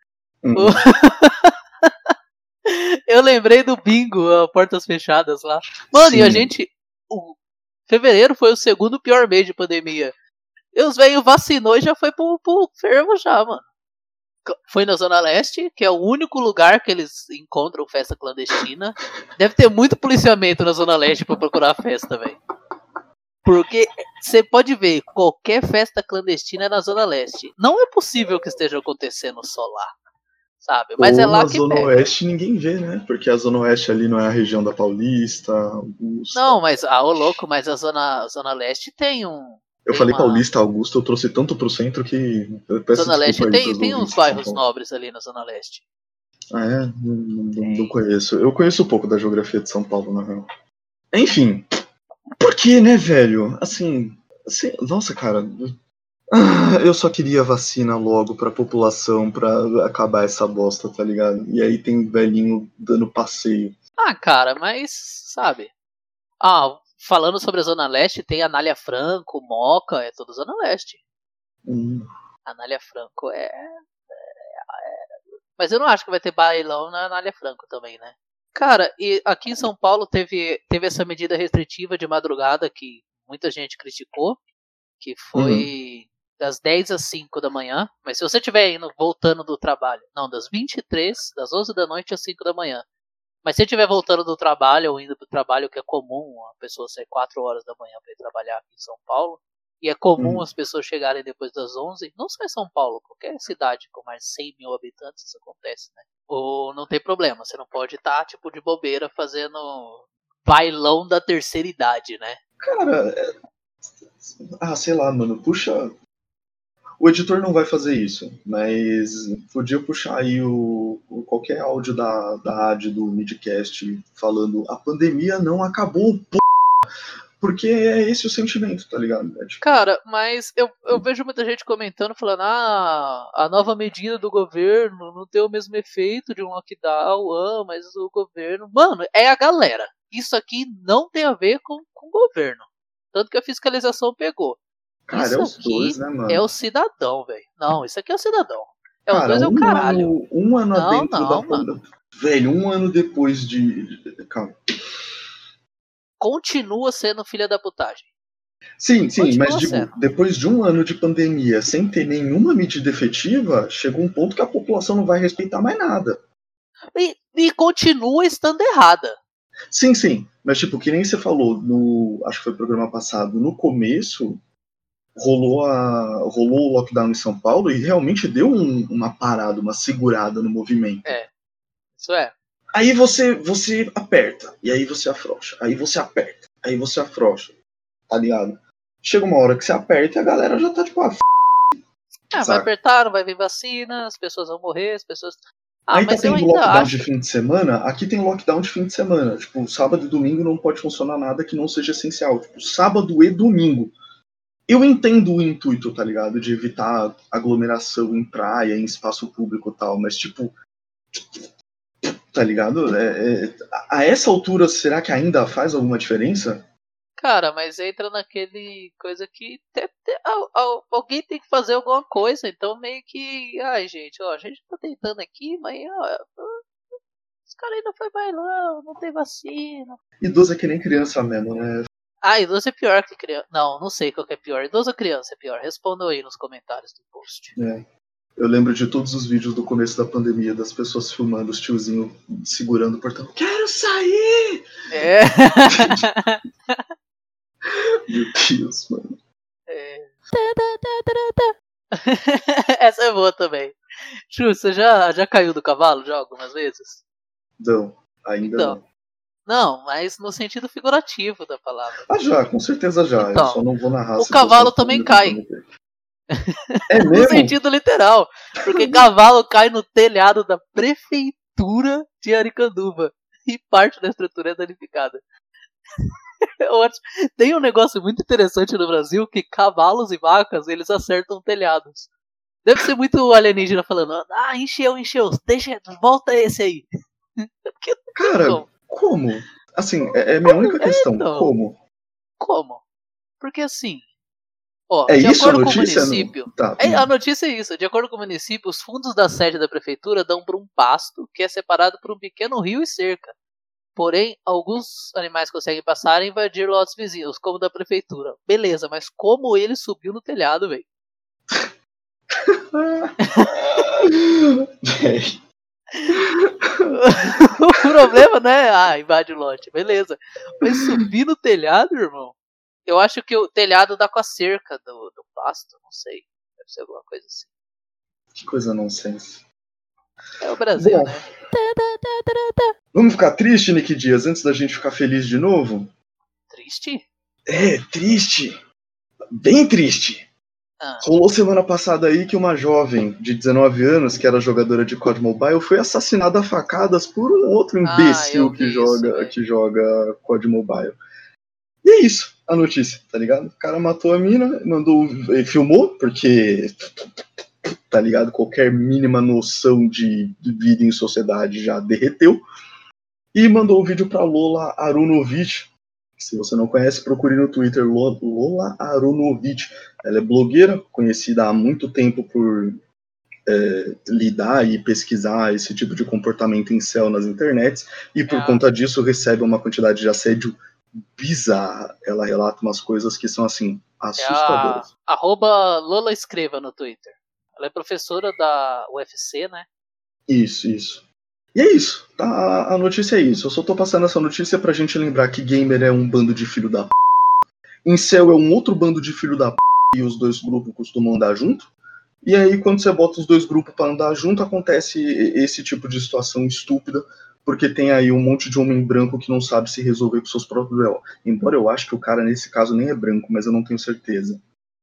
Hum. Eu lembrei do bingo, a portas fechadas lá. Mano, e a Sim. gente. O fevereiro foi o segundo pior mês de pandemia. E os velhos vacinou e já foi pro, pro fervo já, mano. Foi na Zona Leste, que é o único lugar que eles encontram festa clandestina. Deve ter muito policiamento na Zona Leste pra procurar festa, velho. Porque você pode ver, qualquer festa clandestina é na Zona Leste. Não é possível que esteja acontecendo só lá. Sabe? Mas Ou é lá na que Zona pega. Oeste ninguém vê, né? Porque a Zona Oeste ali não é a região da Paulista, Augusta. Não, mas, ah, ô louco, mas a Zona, zona Leste tem um. Eu tem falei uma- Paulista, Augusta, eu trouxe tanto pro centro que. Zona Leste tem, tem uns São bairros nobres ali na Zona Leste. Ah, é? Não, não- não conheço. Eu conheço um pouco da geografia de São Paulo, na real. Enfim. Por que, né, velho? Assim. assim, nossa, cara. Ah, Eu só queria vacina logo pra população pra acabar essa bosta, tá ligado? E aí tem velhinho dando passeio. Ah, cara, mas, sabe? Ah, falando sobre a Zona Leste, tem Anália Franco, Moca, é tudo Zona Leste. Hum, Anália Franco é, é- é- Mas eu não acho que vai ter bailão na Anália Franco também, né? Cara, e aqui em São Paulo teve, teve essa medida restritiva de madrugada que muita gente criticou, que foi das 10 às 5 da manhã. Mas se você estiver indo, voltando do trabalho, não, das 23, das 11 da noite às 5 da manhã. Mas se estiver voltando do trabalho ou indo pro trabalho, que é comum a pessoa sair 4 horas da manhã para ir trabalhar aqui em São Paulo, e é comum Hum. as pessoas chegarem depois das 11, não só em São Paulo, qualquer cidade com mais de 100 mil habitantes isso acontece, né? Ou não tem problema, você não pode estar, tipo, de bobeira fazendo bailão da terceira idade, né? Cara, é- ah, sei lá, mano, puxa. O editor não vai fazer isso, mas podia puxar aí o, o- qualquer áudio da, da rádio do Midcast falando a pandemia não acabou, p... porque é esse o sentimento, tá ligado? É tipo, Cara, mas eu, eu vejo muita gente comentando, falando, ah, a nova medida do governo não tem o mesmo efeito de um lockdown, ah, mas o governo. Mano, é a galera. Isso aqui não tem a ver com, com o governo. Tanto que a fiscalização pegou. Cara, isso é os aqui dois, né, mano? É o cidadão, velho. Não, isso aqui é o cidadão. É os Cara, dois é o um caralho. Ano, um ano Não, dentro não, da mano. pandemia. Velho, um ano depois de. Calma. Continua sendo filha da putagem. Sim, sim, Continua mas digo, depois de um ano de pandemia sem ter nenhuma medida efetiva, chegou um ponto que a população não vai respeitar mais nada. E, e continua estando errada. Sim, sim, mas tipo, que nem você falou no, acho que foi o programa passado, no começo rolou a rolou o lockdown em São Paulo e realmente deu um- uma parada, uma segurada no movimento. Isso é. Aí você você aperta, e aí você afrouxa, aí você aperta, aí você afrouxa, tá ligado? Chega uma hora que você aperta e a galera já tá tipo, ah, f... Ah, vai apertar, não vai vir vacina, as pessoas vão morrer, as pessoas. Ah, Aí tá tendo lockdown acho. de fim de semana, aqui tem lockdown de fim de semana. Tipo, sábado e domingo não pode funcionar nada que não seja essencial. Tipo, sábado e domingo. Eu entendo o intuito, tá ligado? De evitar aglomeração em praia, em espaço público e tal, mas tipo. Tá ligado? É- é- a essa altura, será que ainda faz alguma diferença? Cara, mas entra naquele coisa que te- te- al- al- alguém tem que fazer alguma coisa, então meio que. Ai, gente, ó, a gente tá tentando aqui, mas ó, os caras ainda foi bailão, não tem vacina. Idoso é que nem criança mesmo, né? Ah, idoso é pior que criança. Não, não sei qual que é pior. Idoso ou criança é pior? Respondam aí nos comentários do post. É. Eu lembro de todos os vídeos do começo da pandemia, das pessoas filmando os tiozinhos segurando o portão. Quero sair! É. Meu Deus, mano. É. Essa é boa também. Chu, você já, já caiu do cavalo já algumas vezes? Não, ainda Então. não. Não, mas no sentido figurativo da palavra. Ah, já, com certeza já. Então, eu só não vou narrar. o cavalo também cai. É No mesmo? sentido literal. Porque cavalo cai no telhado da prefeitura de Aricanduva. E parte da estrutura é danificada. É. Tem um negócio muito interessante no Brasil que cavalos e vacas eles acertam telhados. Deve ser muito alienígena falando, ah, encheu, encheu, deixa, volta esse aí. Porque, Cara. Como? Assim, é, é minha única questão. então. Como? como? Porque assim, ó, É de isso a acordo com o notícia? Não- município, Tá. É, a notícia é isso. De acordo com o município, os fundos da sede da prefeitura dão para um pasto que é separado por um pequeno rio e cerca. Porém, alguns animais conseguem passar e invadir lotes vizinhos, como da prefeitura. Beleza, mas como ele subiu no telhado, velho? O problema, né? Ah, invade o lote, beleza. Mas subir no telhado, irmão? Eu acho que o telhado dá com a cerca do, do pasto, não sei. Deve ser alguma coisa assim. que coisa nonsense. É o Brasil, Bom. né? Vamos ficar triste, Nick Dias, antes da gente ficar feliz de novo? Triste? É, triste. Bem triste. Ah, Rolou semana passada aí que uma jovem de 19 anos, que era jogadora de COD Mobile, foi assassinada a facadas por um outro Ah, imbecil vi que, isso, joga, velho. que joga COD Mobile. E é isso, a notícia, tá ligado? O cara matou a mina, mandou. filmou, porque. Tá ligado? Qualquer mínima noção de vida em sociedade já derreteu. E mandou o vídeo pra Lola Arunovic. Se você não conhece, procure no Twitter Lo- Lola Arunovic. Ela é blogueira, conhecida há muito tempo por é, lidar e pesquisar esse tipo de comportamento em céu nas internets, e por Ah. conta disso recebe uma quantidade de assédio bizarra. Ela relata umas coisas que são assim, é a assustadoras. arroba Lola Escreva no Twitter. Ela é professora da UFC, né? Isso, isso. E é isso, tá? A- notícia é isso. Eu só tô passando essa notícia pra gente lembrar que gamer é um bando de filho da p. Incel é um outro bando de filho da p e os dois grupos costumam andar junto. E aí, quando você bota os dois grupos pra andar junto, acontece esse tipo de situação estúpida, porque tem aí um monte de homem branco que não sabe se resolver com seus próprios B.O. Embora eu acho que o cara nesse caso nem é branco, mas eu não tenho certeza.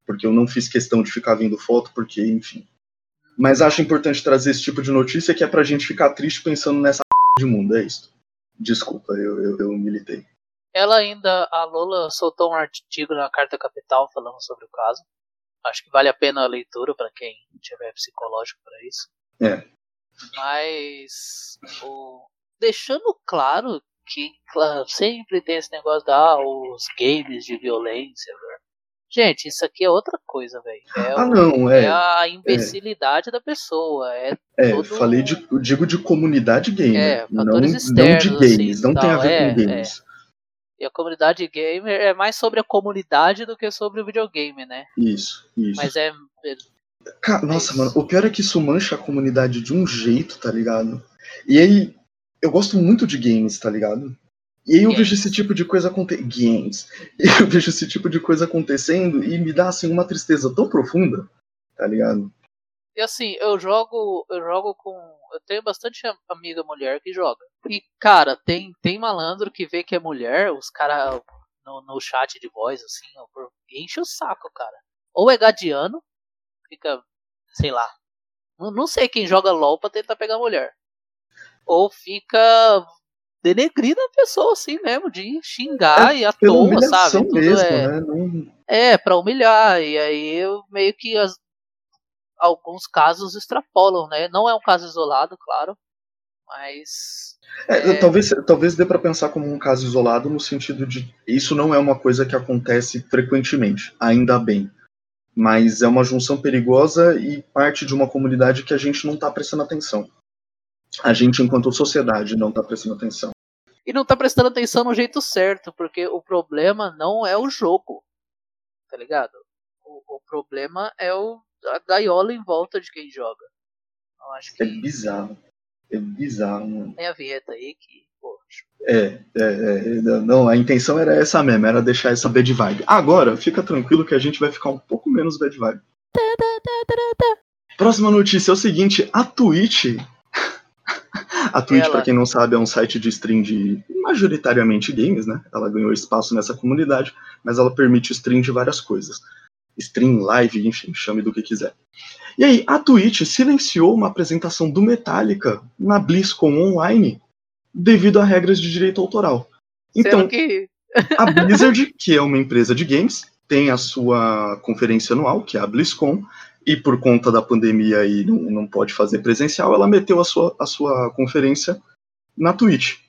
Porque eu não fiz questão de ficar vendo foto, porque, enfim. Mas acho importante trazer esse tipo de notícia que é pra gente ficar triste pensando nessa de mundo, é isso. Desculpa, eu, eu, eu militei. Ela ainda, a Lola soltou um artigo na Carta Capital falando sobre o caso. Acho que vale a pena a leitura para quem tiver psicológico para isso. É. Mas o- deixando claro que claro, sempre tem esse negócio da ah, os games de violência. velho. Gente, isso aqui é outra coisa, velho. É, Ah, não, é é. a imbecilidade da pessoa. É, É, todo- falei de, eu digo de comunidade gamer, É, não, fatores não de externos, games, assim, não tem a tal, ver é, com games. e a comunidade gamer é mais sobre a comunidade do que sobre o videogame, né? Isso, isso. Mas é. Ca- é Nossa, mano, o pior é que isso mancha a comunidade de um jeito, tá ligado? E aí, eu gosto muito de games, tá ligado? E aí eu vejo esse tipo de coisa acontecendo. Games. Eu vejo esse tipo de coisa acontecendo e me dá, assim, uma tristeza tão profunda, tá ligado? E assim, eu jogo. Eu jogo com. Eu tenho bastante am- amiga mulher que joga. E, cara, tem, tem malandro que vê que é mulher, os caras no, no chat de voz, assim, enche o saco, cara. Ou é gadiano, fica, sei lá. Não, não sei quem joga LOL pra tentar pegar mulher. Ou fica denegrindo a pessoa assim mesmo, de xingar e à toa, sabe? Mesmo, é, né? Não- é, pra humilhar. E aí eu meio que as- alguns casos extrapolam, né? Não é um caso isolado, claro. Mas. É, É. Talvez, talvez dê pra pensar como um caso isolado no sentido de isso não é uma coisa que acontece frequentemente, ainda bem. Mas é uma junção perigosa e parte de uma comunidade que a gente não tá prestando atenção. A gente, enquanto sociedade, não tá prestando atenção. E não tá prestando atenção no jeito certo, porque o problema não é o jogo. Tá ligado? O, o problema é o, a gaiola em volta de quem joga. Eu acho É que bizarro. É bizarro, mano. tem a vinheta aí que. Pô, É, é, é, não, a intenção era essa mesmo, era deixar essa bad vibe. Agora, fica tranquilo que a gente vai ficar um pouco menos bad vibe. Próxima notícia é o seguinte, a Twitch. A Twitch, pra quem não sabe, é um site de stream de majoritariamente games, né? Ela ganhou espaço nessa comunidade, mas ela permite stream de várias coisas. Stream, live, enfim, chame do que quiser. E aí, a Twitch silenciou uma apresentação do Metallica na BlizzCon online devido a regras de direito autoral. Então, que. a Blizzard, que é uma empresa de games, tem a sua conferência anual, que é a BlizzCon, e por conta da pandemia aí não, não pode fazer presencial, ela meteu a sua, a sua conferência na Twitch.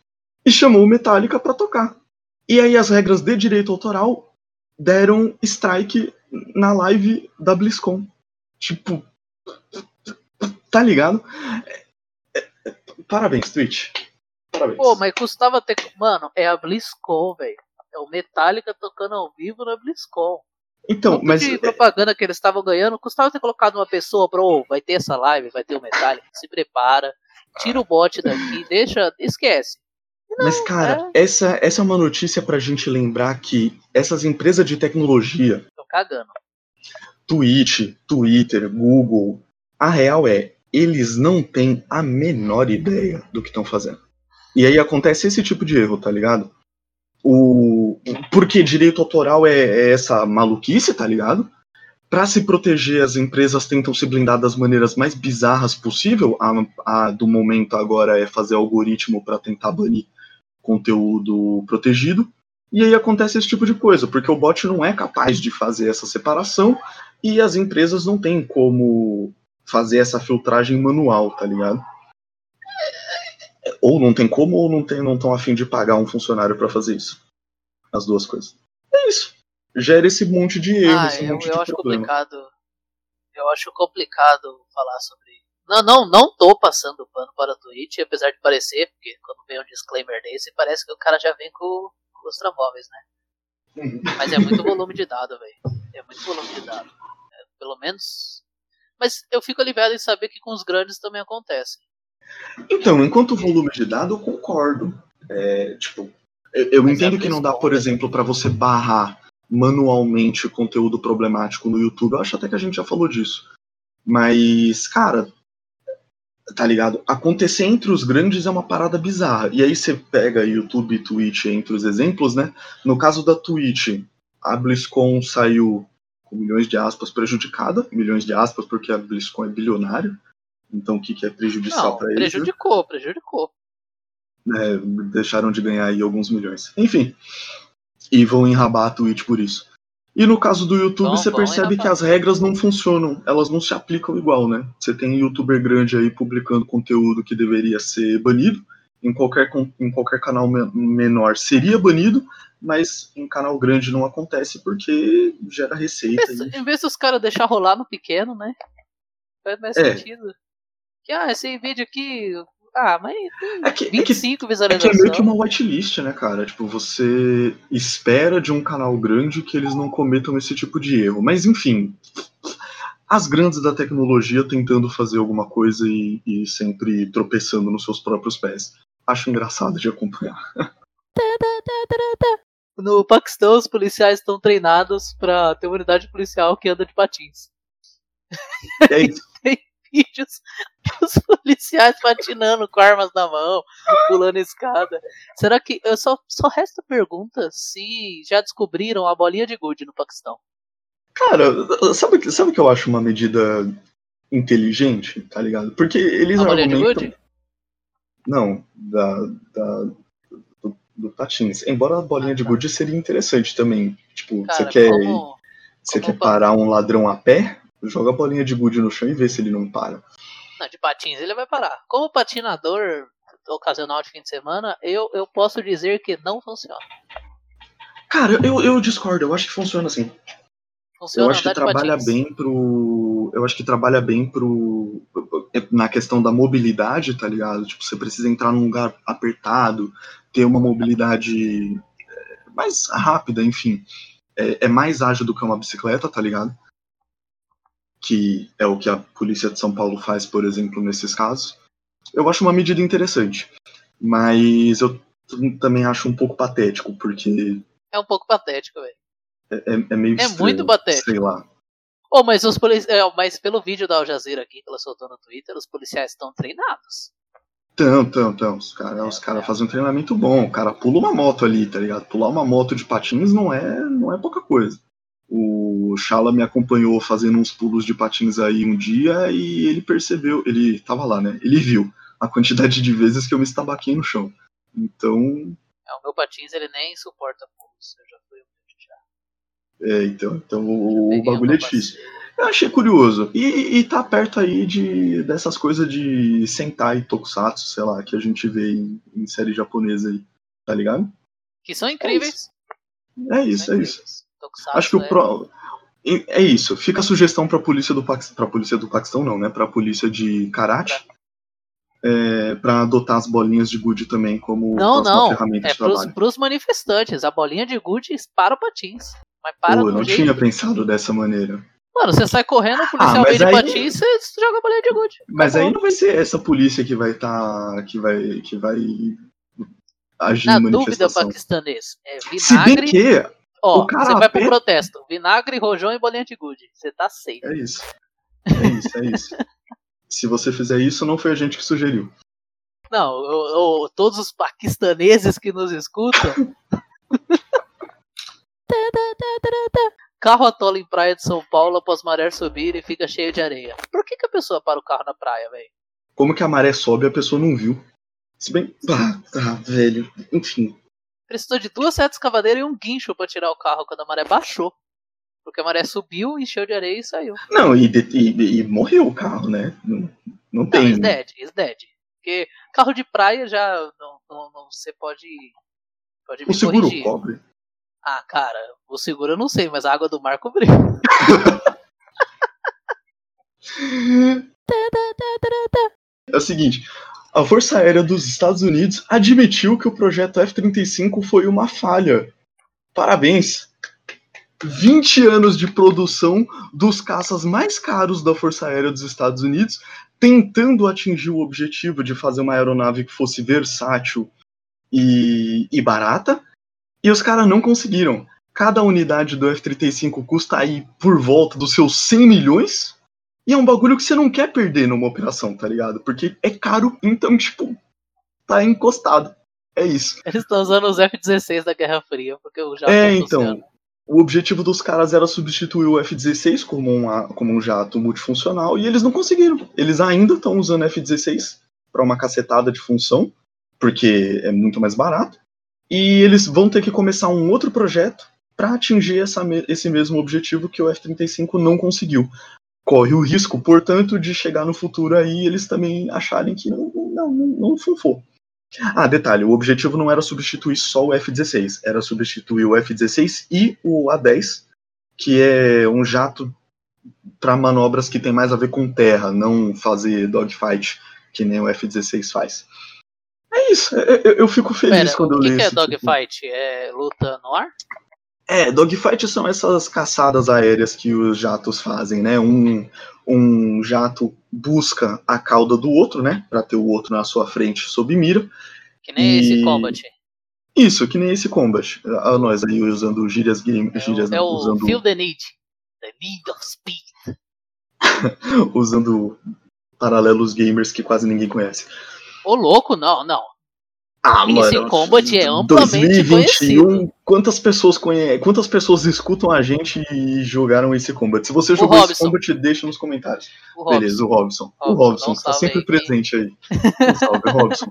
E chamou o Metallica pra tocar. E aí as regras de direito autoral deram strike na live da BlizzCon. Tipo, tá ligado? É- é- Parabéns, Twitch. Parabéns. Pô, mas custava ter. Mano, é a BlizzCon, velho. É o Metallica tocando ao vivo na BlizzCon. Então, Tanto mas de propaganda que eles estavam ganhando, custava ter colocado uma pessoa, bro, vai ter essa live, vai ter o Metallica, se prepara, tira o bot daqui, deixa, esquece. Mas, cara, essa, essa é uma notícia pra gente lembrar que essas empresas de tecnologia, Tô cagando. Twitch, Twitter, Google, a real é, eles não têm a menor ideia do que estão fazendo. E aí acontece esse tipo de erro, tá ligado? O... Porque direito autoral é, é essa maluquice, tá ligado? Para se proteger, as empresas tentam se blindar das maneiras mais bizarras possível. A, a do momento agora é fazer algoritmo para tentar banir conteúdo protegido. E aí acontece esse tipo de coisa, porque o bot não é capaz de fazer essa separação e as empresas não têm como fazer essa filtragem manual, tá ligado? Ou não tem como, ou não tem, não estão afim de pagar um funcionário para fazer isso. As duas coisas. É isso. Gera esse monte de erro, Ah, esse eu, monte eu de acho problema. complicado. Eu acho complicado falar sobre. Não, não, não tô passando pano para a Twitch, apesar de parecer, porque quando vem um disclaimer desse, parece que o cara já vem com, com os tramóveis, né? Uhum. Mas é muito volume de dado, velho. É muito volume de dado. É, pelo menos. Mas eu fico aliviado em saber que com os grandes também acontece. Então, enquanto volume de dado, eu concordo. É, tipo, eu, eu Mas entendo é que não dá, por exemplo, para você barrar manualmente conteúdo problemático no YouTube. Eu acho até que a gente já falou disso. Mas, cara, tá ligado? Acontecer entre os grandes é uma parada bizarra. E aí você pega YouTube e Twitch entre os exemplos, né? No caso da Twitch, a BlizzCon saiu com milhões de aspas prejudicada, milhões de aspas porque a BlizzCon é bilionário. Então o que, que é prejudicial para eles? né? prejudicou, prejudicou. né, deixaram de ganhar aí alguns milhões. Enfim, e vão enrabar a Twitch por isso. E no caso do YouTube, Vão, você vão percebe que as regras não funcionam, elas não se aplicam igual, né? Você tem youtuber grande aí publicando conteúdo que deveria ser banido, em qualquer, em qualquer canal me- menor seria banido, mas em canal grande não acontece porque gera receita. Em vez- e- Em vez dos caras deixar rolar no pequeno, né? Faz mais É. sentido. Que, ah, esse vídeo aqui. Ah, mas É que, é que 25 É que visualizações. é meio que uma whitelist, né, cara? Tipo, você espera de um canal grande que eles não cometam esse tipo de erro. Mas, enfim, as grandes da tecnologia tentando fazer alguma coisa e, e sempre tropeçando nos seus próprios pés. Acho engraçado de acompanhar. No Paquistão, os policiais estão treinados pra ter uma unidade policial que anda de patins. É isso. Vídeos dos policiais patinando com armas na mão, pulando escada. Será que. Eu só, só resta a pergunta se já descobriram a bolinha de gude no Paquistão. Cara, sabe, o que- sabe que eu acho uma medida inteligente, tá ligado? Porque eles A bolinha de argumentam... gude? Não, da, da- do, do patins. Embora a bolinha de gude seria interessante também. Tipo, você Cara, quer... como. Você Como quer pa- parar um ladrão a pé? Joga a bolinha de gude no chão e vê se ele não para. Não, de patins ele vai parar. Como patinador ocasional de fim de semana, eu, eu posso dizer que não funciona. Cara, eu, eu discordo, eu acho que funciona assim. Funciona eu acho que trabalha patins. bem pro. Eu acho que trabalha bem pro. Na questão da mobilidade, tá ligado? Tipo, você precisa entrar num lugar apertado, ter uma mobilidade é, mais rápida, enfim. É, é mais ágil do que uma bicicleta, tá ligado? Que é o que a polícia de São Paulo faz, por exemplo, nesses casos. Eu acho uma medida interessante. Mas eu também acho um pouco patético, porque É um pouco patético, velho. é, é meio É estranho, muito patético. Sei lá. Oh, mas os polici... é, mas pelo vídeo da Al Jazeera aqui que ela soltou no Twitter, os policiais estão treinados. Então, então, então. Os caras os cara fazem um treinamento bom. O cara pula uma moto ali, tá ligado? Pular uma moto de patins não é, não é pouca coisa. O Shala me acompanhou fazendo uns pulos de patins aí um dia e ele percebeu, ele tava lá, né? Ele viu a quantidade de vezes que eu me estabaquei no chão. Então, É, o meu patins ele nem suporta pulos. Eu já fui um já. é, então, então o, o bagulho é difícil. Eu achei curioso. E, e tá perto aí de dessas coisas de Sentai Tokusatsu, sei lá, que a gente vê em, em série japonesa aí, tá ligado? Que são incríveis. É isso, são é isso. Tokusatsu Acho que o é- pro... é isso. Fica a sugestão para polícia do Paquistão, para polícia do Paquistão não, né? Para polícia de Karate, é, para adotar as bolinhas de gude também como Não, não. ferramenta É de pros, trabalho. pros manifestantes. A bolinha de gude para o patins. Mas para Pô, eu não jeito. tinha pensado dessa maneira. Mano, você sai correndo, o policial Ah, vem de aí- patins, você joga a bolinha de gude. Mas aí Acabou. não vai ser essa polícia que vai estar que vai que vai agir Na em dúvida, paquistanês. É Se bem vinagre. que Ó, você vai pro protesto. Vinagre, rojão e bolinha de gude. Você tá safe. é isso. É isso, é isso. Se você fizer isso, não foi a gente que sugeriu. Não, eu- eu- todos os paquistaneses que nos escutam. Carro atola em praia de São Paulo após maré subir e fica cheio de areia. Por que, que a pessoa para o carro na praia, velho? Como que a maré sobe, a pessoa não viu. Se bem. Ah, tá, velho. Enfim. Precisou de duas setas cavadeiras e um guincho pra tirar o carro quando a maré baixou. Porque a maré subiu, encheu de areia e saiu. Não, e, de- e- e morreu o carro, né? Não, não Não, tem. is dead, is dead. Porque carro de praia já não, não, não- você pode. Pode me o seguro corrigir. cobre. Ah, cara, o seguro eu não sei, mas a água do mar cobriu. É o seguinte, a Força Aérea dos Estados Unidos admitiu que o projeto F-35 foi uma falha. Parabéns! 20 anos de produção dos caças mais caros da Força Aérea dos Estados Unidos, tentando atingir o objetivo de fazer uma aeronave que fosse versátil e, e barata, e os caras não conseguiram. Cada unidade do F-35 custa aí por volta dos seus 100 milhões, e é um bagulho que você não quer perder numa operação, tá ligado? Porque é caro, então, tipo, tá encostado. É isso. Eles estão usando os F-16 da Guerra Fria, porque o jato é, funciona. então. O objetivo dos caras era substituir o F-16 como, uma, como um jato multifuncional e eles não conseguiram. Eles ainda estão usando F-16 para uma cacetada de função, porque é muito mais barato. E eles vão ter que começar um outro projeto para atingir essa, esse mesmo objetivo que o F-35 não conseguiu. Corre o risco, portanto, de chegar no futuro aí eles também acharem que não, não, não, não. Ah, detalhe, o objetivo não era substituir só o F-16, era substituir o F-16 e o A-10, que é um jato para manobras que tem mais a ver com terra, não fazer dogfight, que nem o F-16 faz. É isso, eu, eu- fico feliz Pera, quando eu o que, que é tipo- dogfight? É luta no ar? É, dogfight são essas caçadas aéreas que os jatos fazem, né? Um, um jato busca a cauda do outro, né? Pra ter o outro na sua frente sob mira. Que nem esse E- combat. Isso, que nem esse combat. A nós aí usando gírias game, É, gírias, é o usando, Feel the Need. The Need of Speed. usando paralelos gamers que quase ninguém conhece. Ô, louco, não, não. Ah, Esse mano, combat é amplamente 2021, quantas pessoas conhe... quantas pessoas escutam a gente e jogaram esse combat? Se você jogou esse Robson. combat, deixa nos comentários. O. Beleza, o Robson. o Robson, está salve sempre aí. presente aí. Um salve, Robson.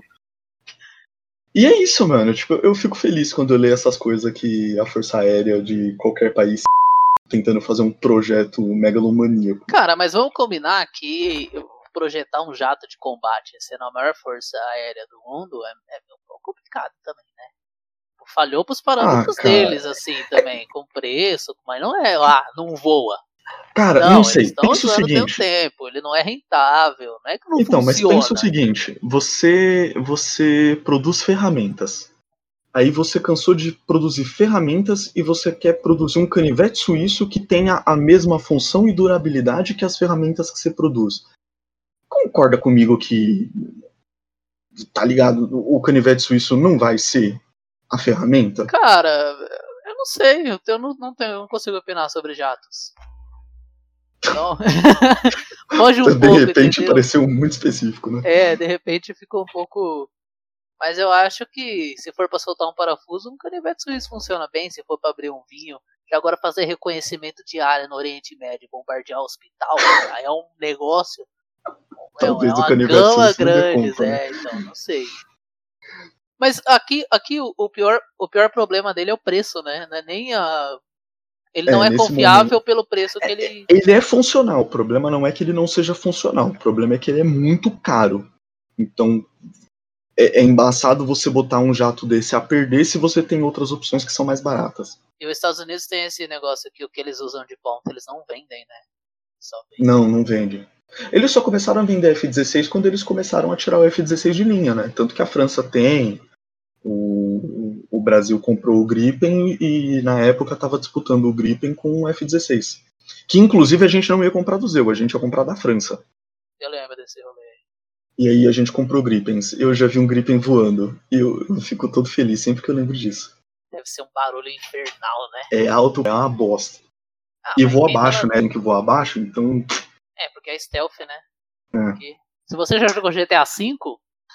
E é isso, mano. Tipo, eu fico feliz quando eu leio essas coisas que a Força Aérea de qualquer país tentando fazer um projeto megalomaníaco. Cara, mas vamos combinar que projetar um jato de combate sendo a maior força aérea do mundo é, é complicado também, né? Falhou pros parâmetros Ah, deles, assim, também, com preço, mas não é, ah, não voa. Cara, não, não, sei. Pensa o seguinte. tempo, ele não é rentável, não é que não Então, mas funciona. pensa o seguinte: você, você produz ferramentas. Aí você cansou de produzir ferramentas e você quer produzir um canivete suíço que tenha a mesma função e durabilidade que as ferramentas que você produz. Concorda comigo que, tá ligado, o canivete suíço não vai ser a ferramenta? Cara, eu não sei, eu não, não, tenho, eu não consigo opinar sobre jatos. Foge um de pouco, repente entendeu? pareceu muito específico, né? É, de repente ficou um pouco. Mas eu acho que se for pra soltar um parafuso, um canivete suíço funciona bem. Se for pra abrir um vinho, que agora fazer reconhecimento de área no Oriente Médio, bombardear o hospital, aí é um negócio. É, Talvez é canivete suíço conta, né? é, então, não sei. Mas aqui, aqui o, pior, o pior problema dele é o preço, né? Não é nem a. Ele É, não é nesse confiável pelo preço que ele. Ele é funcional, o problema não é que ele não seja funcional, o problema é que ele é muito caro. Então é, é embaçado você botar um jato desse a perder se você tem outras opções que são mais baratas. E os Estados Unidos tem esse negócio que o que eles usam de ponta, eles não vendem, né? Vendem. Não, não vende. Eles só começaram a vender F-16 quando eles começaram a tirar o F-16 de linha, né? Tanto que a França tem, o, o Brasil comprou o Gripen e na época estava disputando o Gripen com o F-16. Que inclusive a gente não ia comprar do Zeu, a gente ia comprar da França. Eu lembro desse rolê. E aí a gente comprou Gripens. Eu já vi um Gripen voando. E eu, eu fico todo feliz sempre que eu lembro disso. Deve ser um barulho infernal, né? É alto, é uma bosta. Ah, E voa abaixo, né? Tem que voar abaixo, então. É, porque é stealth, né? Porque Se você já jogou GTA V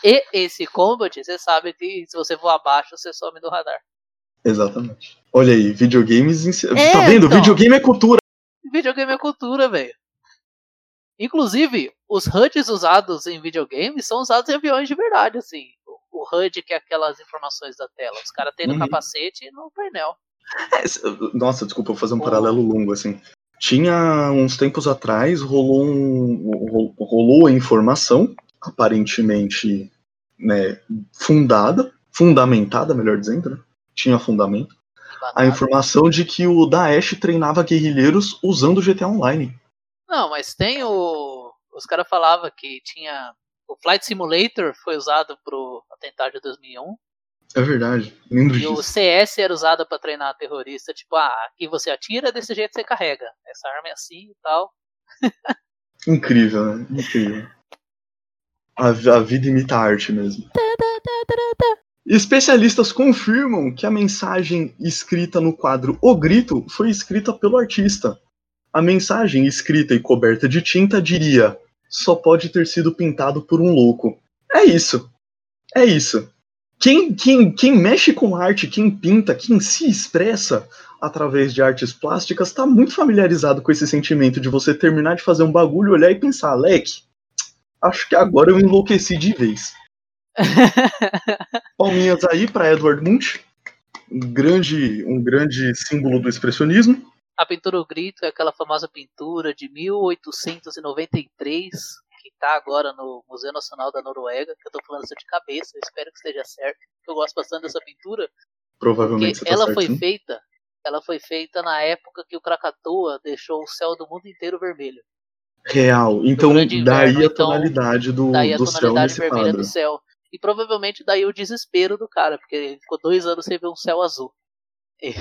e esse Combat, você sabe que se você for abaixo, você some do radar. Exatamente. Olha aí, videogames. Em... É, tá vendo? então. Videogame é cultura. Videogame é cultura, velho. Inclusive, os HUDs usados em videogames são usados em aviões de verdade, assim. O o HUD, que é aquelas informações da tela. Os caras têm no Uhum. capacete e no painel. É, Nossa, desculpa, vou fazer um Oh. paralelo longo, assim. Tinha uns tempos atrás, rolou, um, ro- rolou a informação, aparentemente né, fundada, fundamentada, melhor dizendo, né? Tinha fundamento. A informação de que o Daesh treinava guerrilheiros usando o GTA Online. Não, mas tem o. Os caras falavam que tinha. O Flight Simulator foi usado pro atentado de 2001. É verdade. Lindo E o disso. CS era usado pra treinar terrorista. Tipo, ah, aqui você atira, desse jeito você carrega. Essa arma é assim e tal. Incrível, né? Incrível. A, a vida imita a arte mesmo. Especialistas confirmam que a mensagem escrita no quadro O Grito foi escrita pelo artista. A mensagem escrita e coberta de tinta diria: só pode ter sido pintado por um louco. É isso. É isso. Quem, quem, quem mexe com arte, quem pinta, quem se expressa através de artes plásticas, está muito familiarizado com esse sentimento de você terminar de fazer um bagulho, olhar e pensar, leque, acho que agora eu enlouqueci de vez. Palminhas aí para Edward Munch, um grande, um grande símbolo do expressionismo. A pintura O Grito é aquela famosa pintura de 1893, que tá agora no Museu Nacional da Noruega, que eu tô falando isso de cabeça, eu espero que esteja certo. Eu gosto bastante dessa pintura, Provavelmente tá ela certo. foi sim. feita, ela foi feita na época que o Krakatoa deixou o céu do mundo inteiro vermelho. Real. Então, grande daí inverno, a então, tonalidade do, Daí a do céu tonalidade nesse vermelha do céu. E provavelmente daí o desespero do cara, porque ele ficou dois anos sem ver um céu azul. É,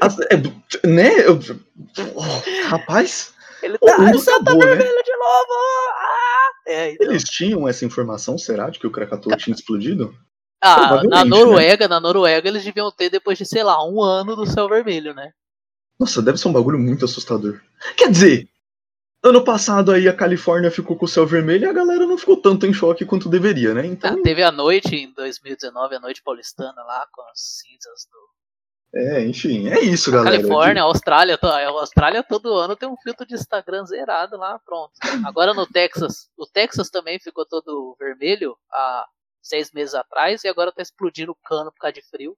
a- é, né? Eu- oh, rapaz, Ele tá, o céu tá acabou, né? vermelho de novo! Ah! É, então. Eles tinham essa informação, será, de que o Krakatoa tinha explodido? Ah, na né? Noruega, na Noruega eles deviam ter depois de, sei lá, um ano do céu vermelho, né? Nossa, deve ser um bagulho muito assustador. Quer dizer, ano passado aí a Califórnia ficou com o céu vermelho e a galera não ficou tanto em choque quanto deveria, né? Então, Ah, teve a noite em 2019, a noite paulistana lá, com as cinzas do. É, enfim, é isso, galera. Califórnia, a Austrália, to- a Austrália todo ano tem um filtro de Instagram zerado lá, pronto. Agora no Texas, o Texas também ficou todo vermelho há seis meses atrás e agora tá explodindo o cano por causa de frio.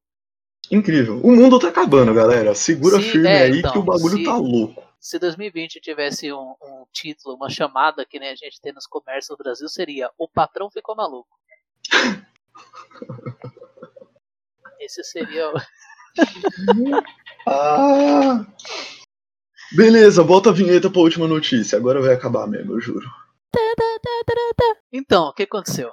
Incrível. O mundo tá acabando, galera. Segura Sim, firme é, aí então, que o bagulho se- tá louco. Se 2020 tivesse um, um título, uma chamada que nem a gente tem nos comércios do Brasil, seria O Patrão Ficou Maluco. Esse seria o. Ah! Beleza, bota a vinheta pra última notícia. Agora vai acabar mesmo, eu juro. Então, o que aconteceu?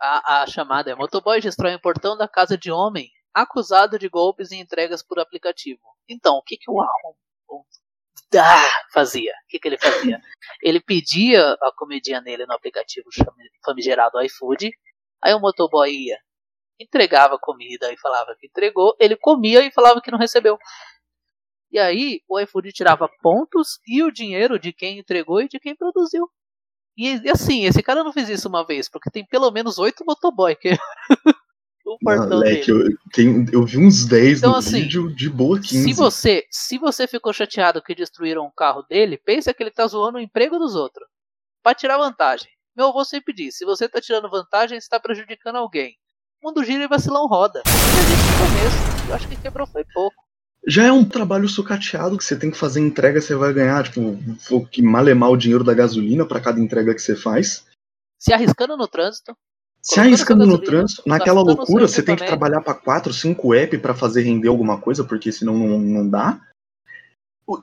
A, a chamada é: motoboy destrói um portão da casa de homem acusado de golpes e entregas por aplicativo. Então, o que, que o Arron fazia? O que, que ele fazia? Ele pedia a comidinha nele no aplicativo famigerado iFood, aí o motoboy ia, entregava comida e falava que entregou, ele comia e falava que não recebeu. E aí o iFood tirava pontos e o dinheiro de quem entregou e de quem produziu. E, e assim, esse cara não fez isso uma vez, porque tem pelo menos oito motoboy que o portão dele. eu, tem- eu vi uns 10 Então, no assim, vídeo de boa 15. Se você, se você ficou chateado que destruíram o carro dele, pensa que ele tá zoando o emprego dos outros. Pra tirar vantagem. Meu avô sempre diz, se você tá tirando vantagem, você tá prejudicando alguém. Mundo gira e vacilão roda. E gente no começo, eu acho que quebrou foi pouco. Já é um trabalho sucateado que você tem que fazer entrega, você vai ganhar, tipo, o que malemar o dinheiro da gasolina pra cada entrega que você faz. Se arriscando no trânsito, Se arriscando no trânsito, naquela loucura, você tem que trabalhar pra 4, 5 app pra fazer render alguma coisa, porque senão não, não dá.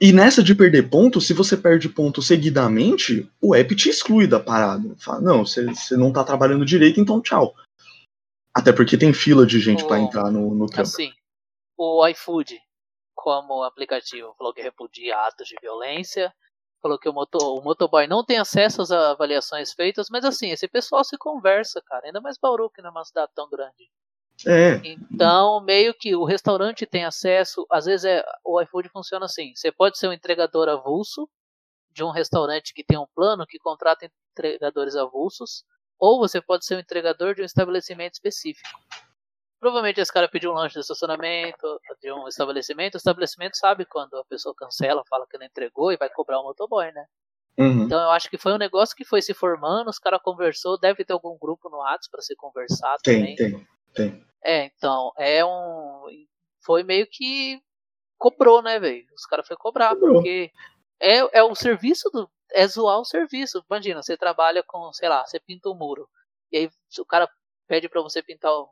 E nessa de perder ponto, se você perde ponto seguidamente, o app te exclui da parada. Fala, não, você, você não tá trabalhando direito, então tchau. Até porque tem fila de gente pra O- entrar no, no trampo. assim, o iFood, como aplicativo, falou que repudia atos de violência, falou que o, moto, o motoboy não tem acesso às avaliações feitas, mas assim, esse pessoal se conversa, cara, ainda mais Bauru, que não é uma cidade tão grande. É, Então, meio que o restaurante tem acesso, às vezes é, o iFood funciona assim, você pode ser um entregador avulso, de um restaurante que tem um plano que contrata entregadores avulsos, ou você pode ser um entregador de um estabelecimento específico. Provavelmente esse cara pediu um lanche de estacionamento de um estabelecimento, o estabelecimento sabe quando a pessoa cancela, fala que não entregou e vai cobrar o motoboy, né? Uhum. Então eu acho que foi um negócio que foi se formando, os caras conversou, deve ter algum grupo no WhatsApp para se conversar Tem, também. tem, tem. É, então, é um. Foi meio que cobrou, né, velho? Os caras foi cobrar, Cobrou. porque é, é o serviço do. É zoar o serviço. Imagina, você trabalha com, sei lá, você pinta um muro. E aí o cara pede pra você pintar o.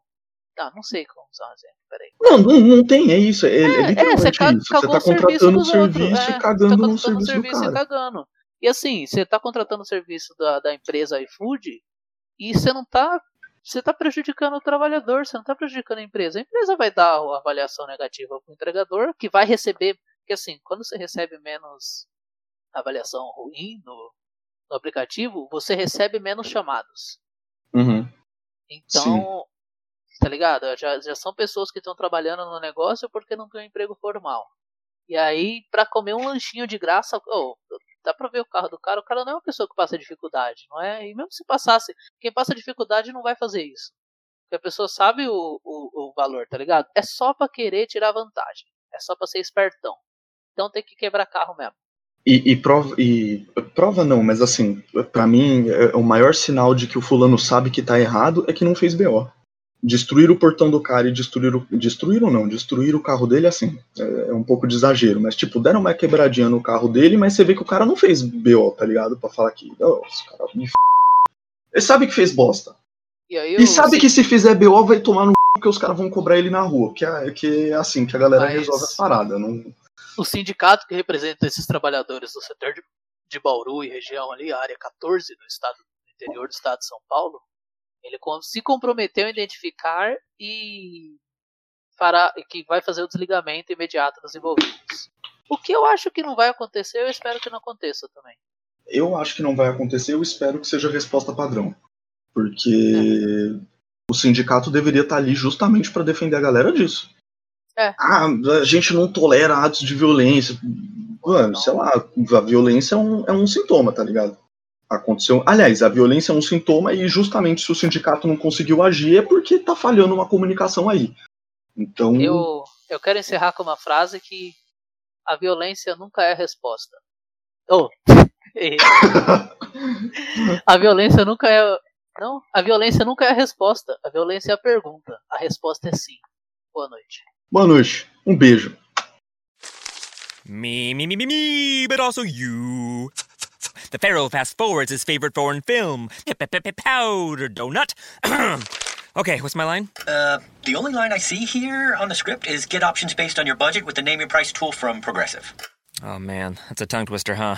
Ah, não sei como usar um exemplo, peraí. Não, não, não tem, é isso. É, é, É, literalmente você isso. Você tá o serviço contratando outros, serviço é, e Você cagando tá no contratando serviço serviço e cagando. E assim, você tá contratando o serviço da, da empresa iFood e você não tá. Você tá prejudicando o trabalhador, você não tá prejudicando a empresa. A empresa vai dar a avaliação negativa pro entregador, que vai receber. Porque assim, quando você recebe menos avaliação ruim no, no aplicativo, você recebe menos chamados. Uhum. Então, tá ligado? Já, já são pessoas que estão trabalhando no negócio porque não tem um emprego formal. E aí, pra comer um lanchinho de graça, oh, dá pra ver o carro do cara, o cara não é uma pessoa que passa dificuldade, não é? E mesmo se passasse, quem passa dificuldade não vai fazer isso. Porque a pessoa sabe o, o, o valor, tá ligado? É só pra querer tirar vantagem. É só pra ser espertão. Então tem que quebrar carro mesmo. E, e prova, e prova não, mas assim, pra mim, é, o maior sinal de que o fulano sabe que tá errado é que não fez BO. Destruir o portão do cara e destruir o. Destruir ou não? Destruir o carro dele, assim, é, é um pouco de exagero. Mas, tipo, deram uma quebradinha no carro dele, mas você vê que o cara não fez BO, tá ligado? Pra falar que. "Oh, esse cara me f... Ele sabe que fez bosta. E aí E sabe que se fizer BO vai tomar no c... porque os caras vão cobrar ele na rua. Que é, que é assim que a galera Mas- resolve as paradas. Não... o sindicato que representa esses trabalhadores do setor de, de Bauru e região ali, a área 14 do estado do interior do estado de São Paulo, ele se comprometeu a identificar e fará que vai fazer o desligamento imediato dos envolvidos. O que eu acho que não vai acontecer, eu espero que não aconteça também. Eu acho que não vai acontecer, eu espero que seja a resposta padrão. Porque o sindicato deveria estar ali justamente para defender a galera disso. É. Ah, a gente não tolera atos de violência. Mano, sei lá, a violência é um, é um sintoma, tá ligado? Aconteceu. Aliás, a violência é um sintoma e justamente se o sindicato não conseguiu agir é porque tá falhando uma comunicação aí. Então. Eu, eu quero encerrar com uma frase que a violência nunca é a resposta. Oh, a violência nunca é. Não, a violência nunca é a resposta. A violência é a pergunta. A resposta é sim. Boa noite. Boa noite. Um beijo. Me, me, me, me, me, but also you. The Pharaoh fast forwards his favorite foreign film, Powder Donut. okay, what's my line? Uh, the only line I see here on the script is get options based on your budget with the name your price tool from Progressive. Oh man, that's a tongue twister, huh?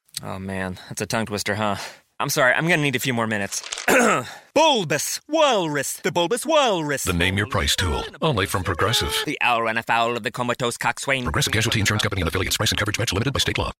Oh man, that's a tongue twister, huh? I'm sorry, I'm gonna need a few more minutes. bulbous Walrus, the Bulbous Walrus. The Name Your Price tool. Only from Progressive. The owl ran afoul of the comatose coxswain. Progressive Casualty Insurance Company and affiliates. Price and coverage match limited by state law.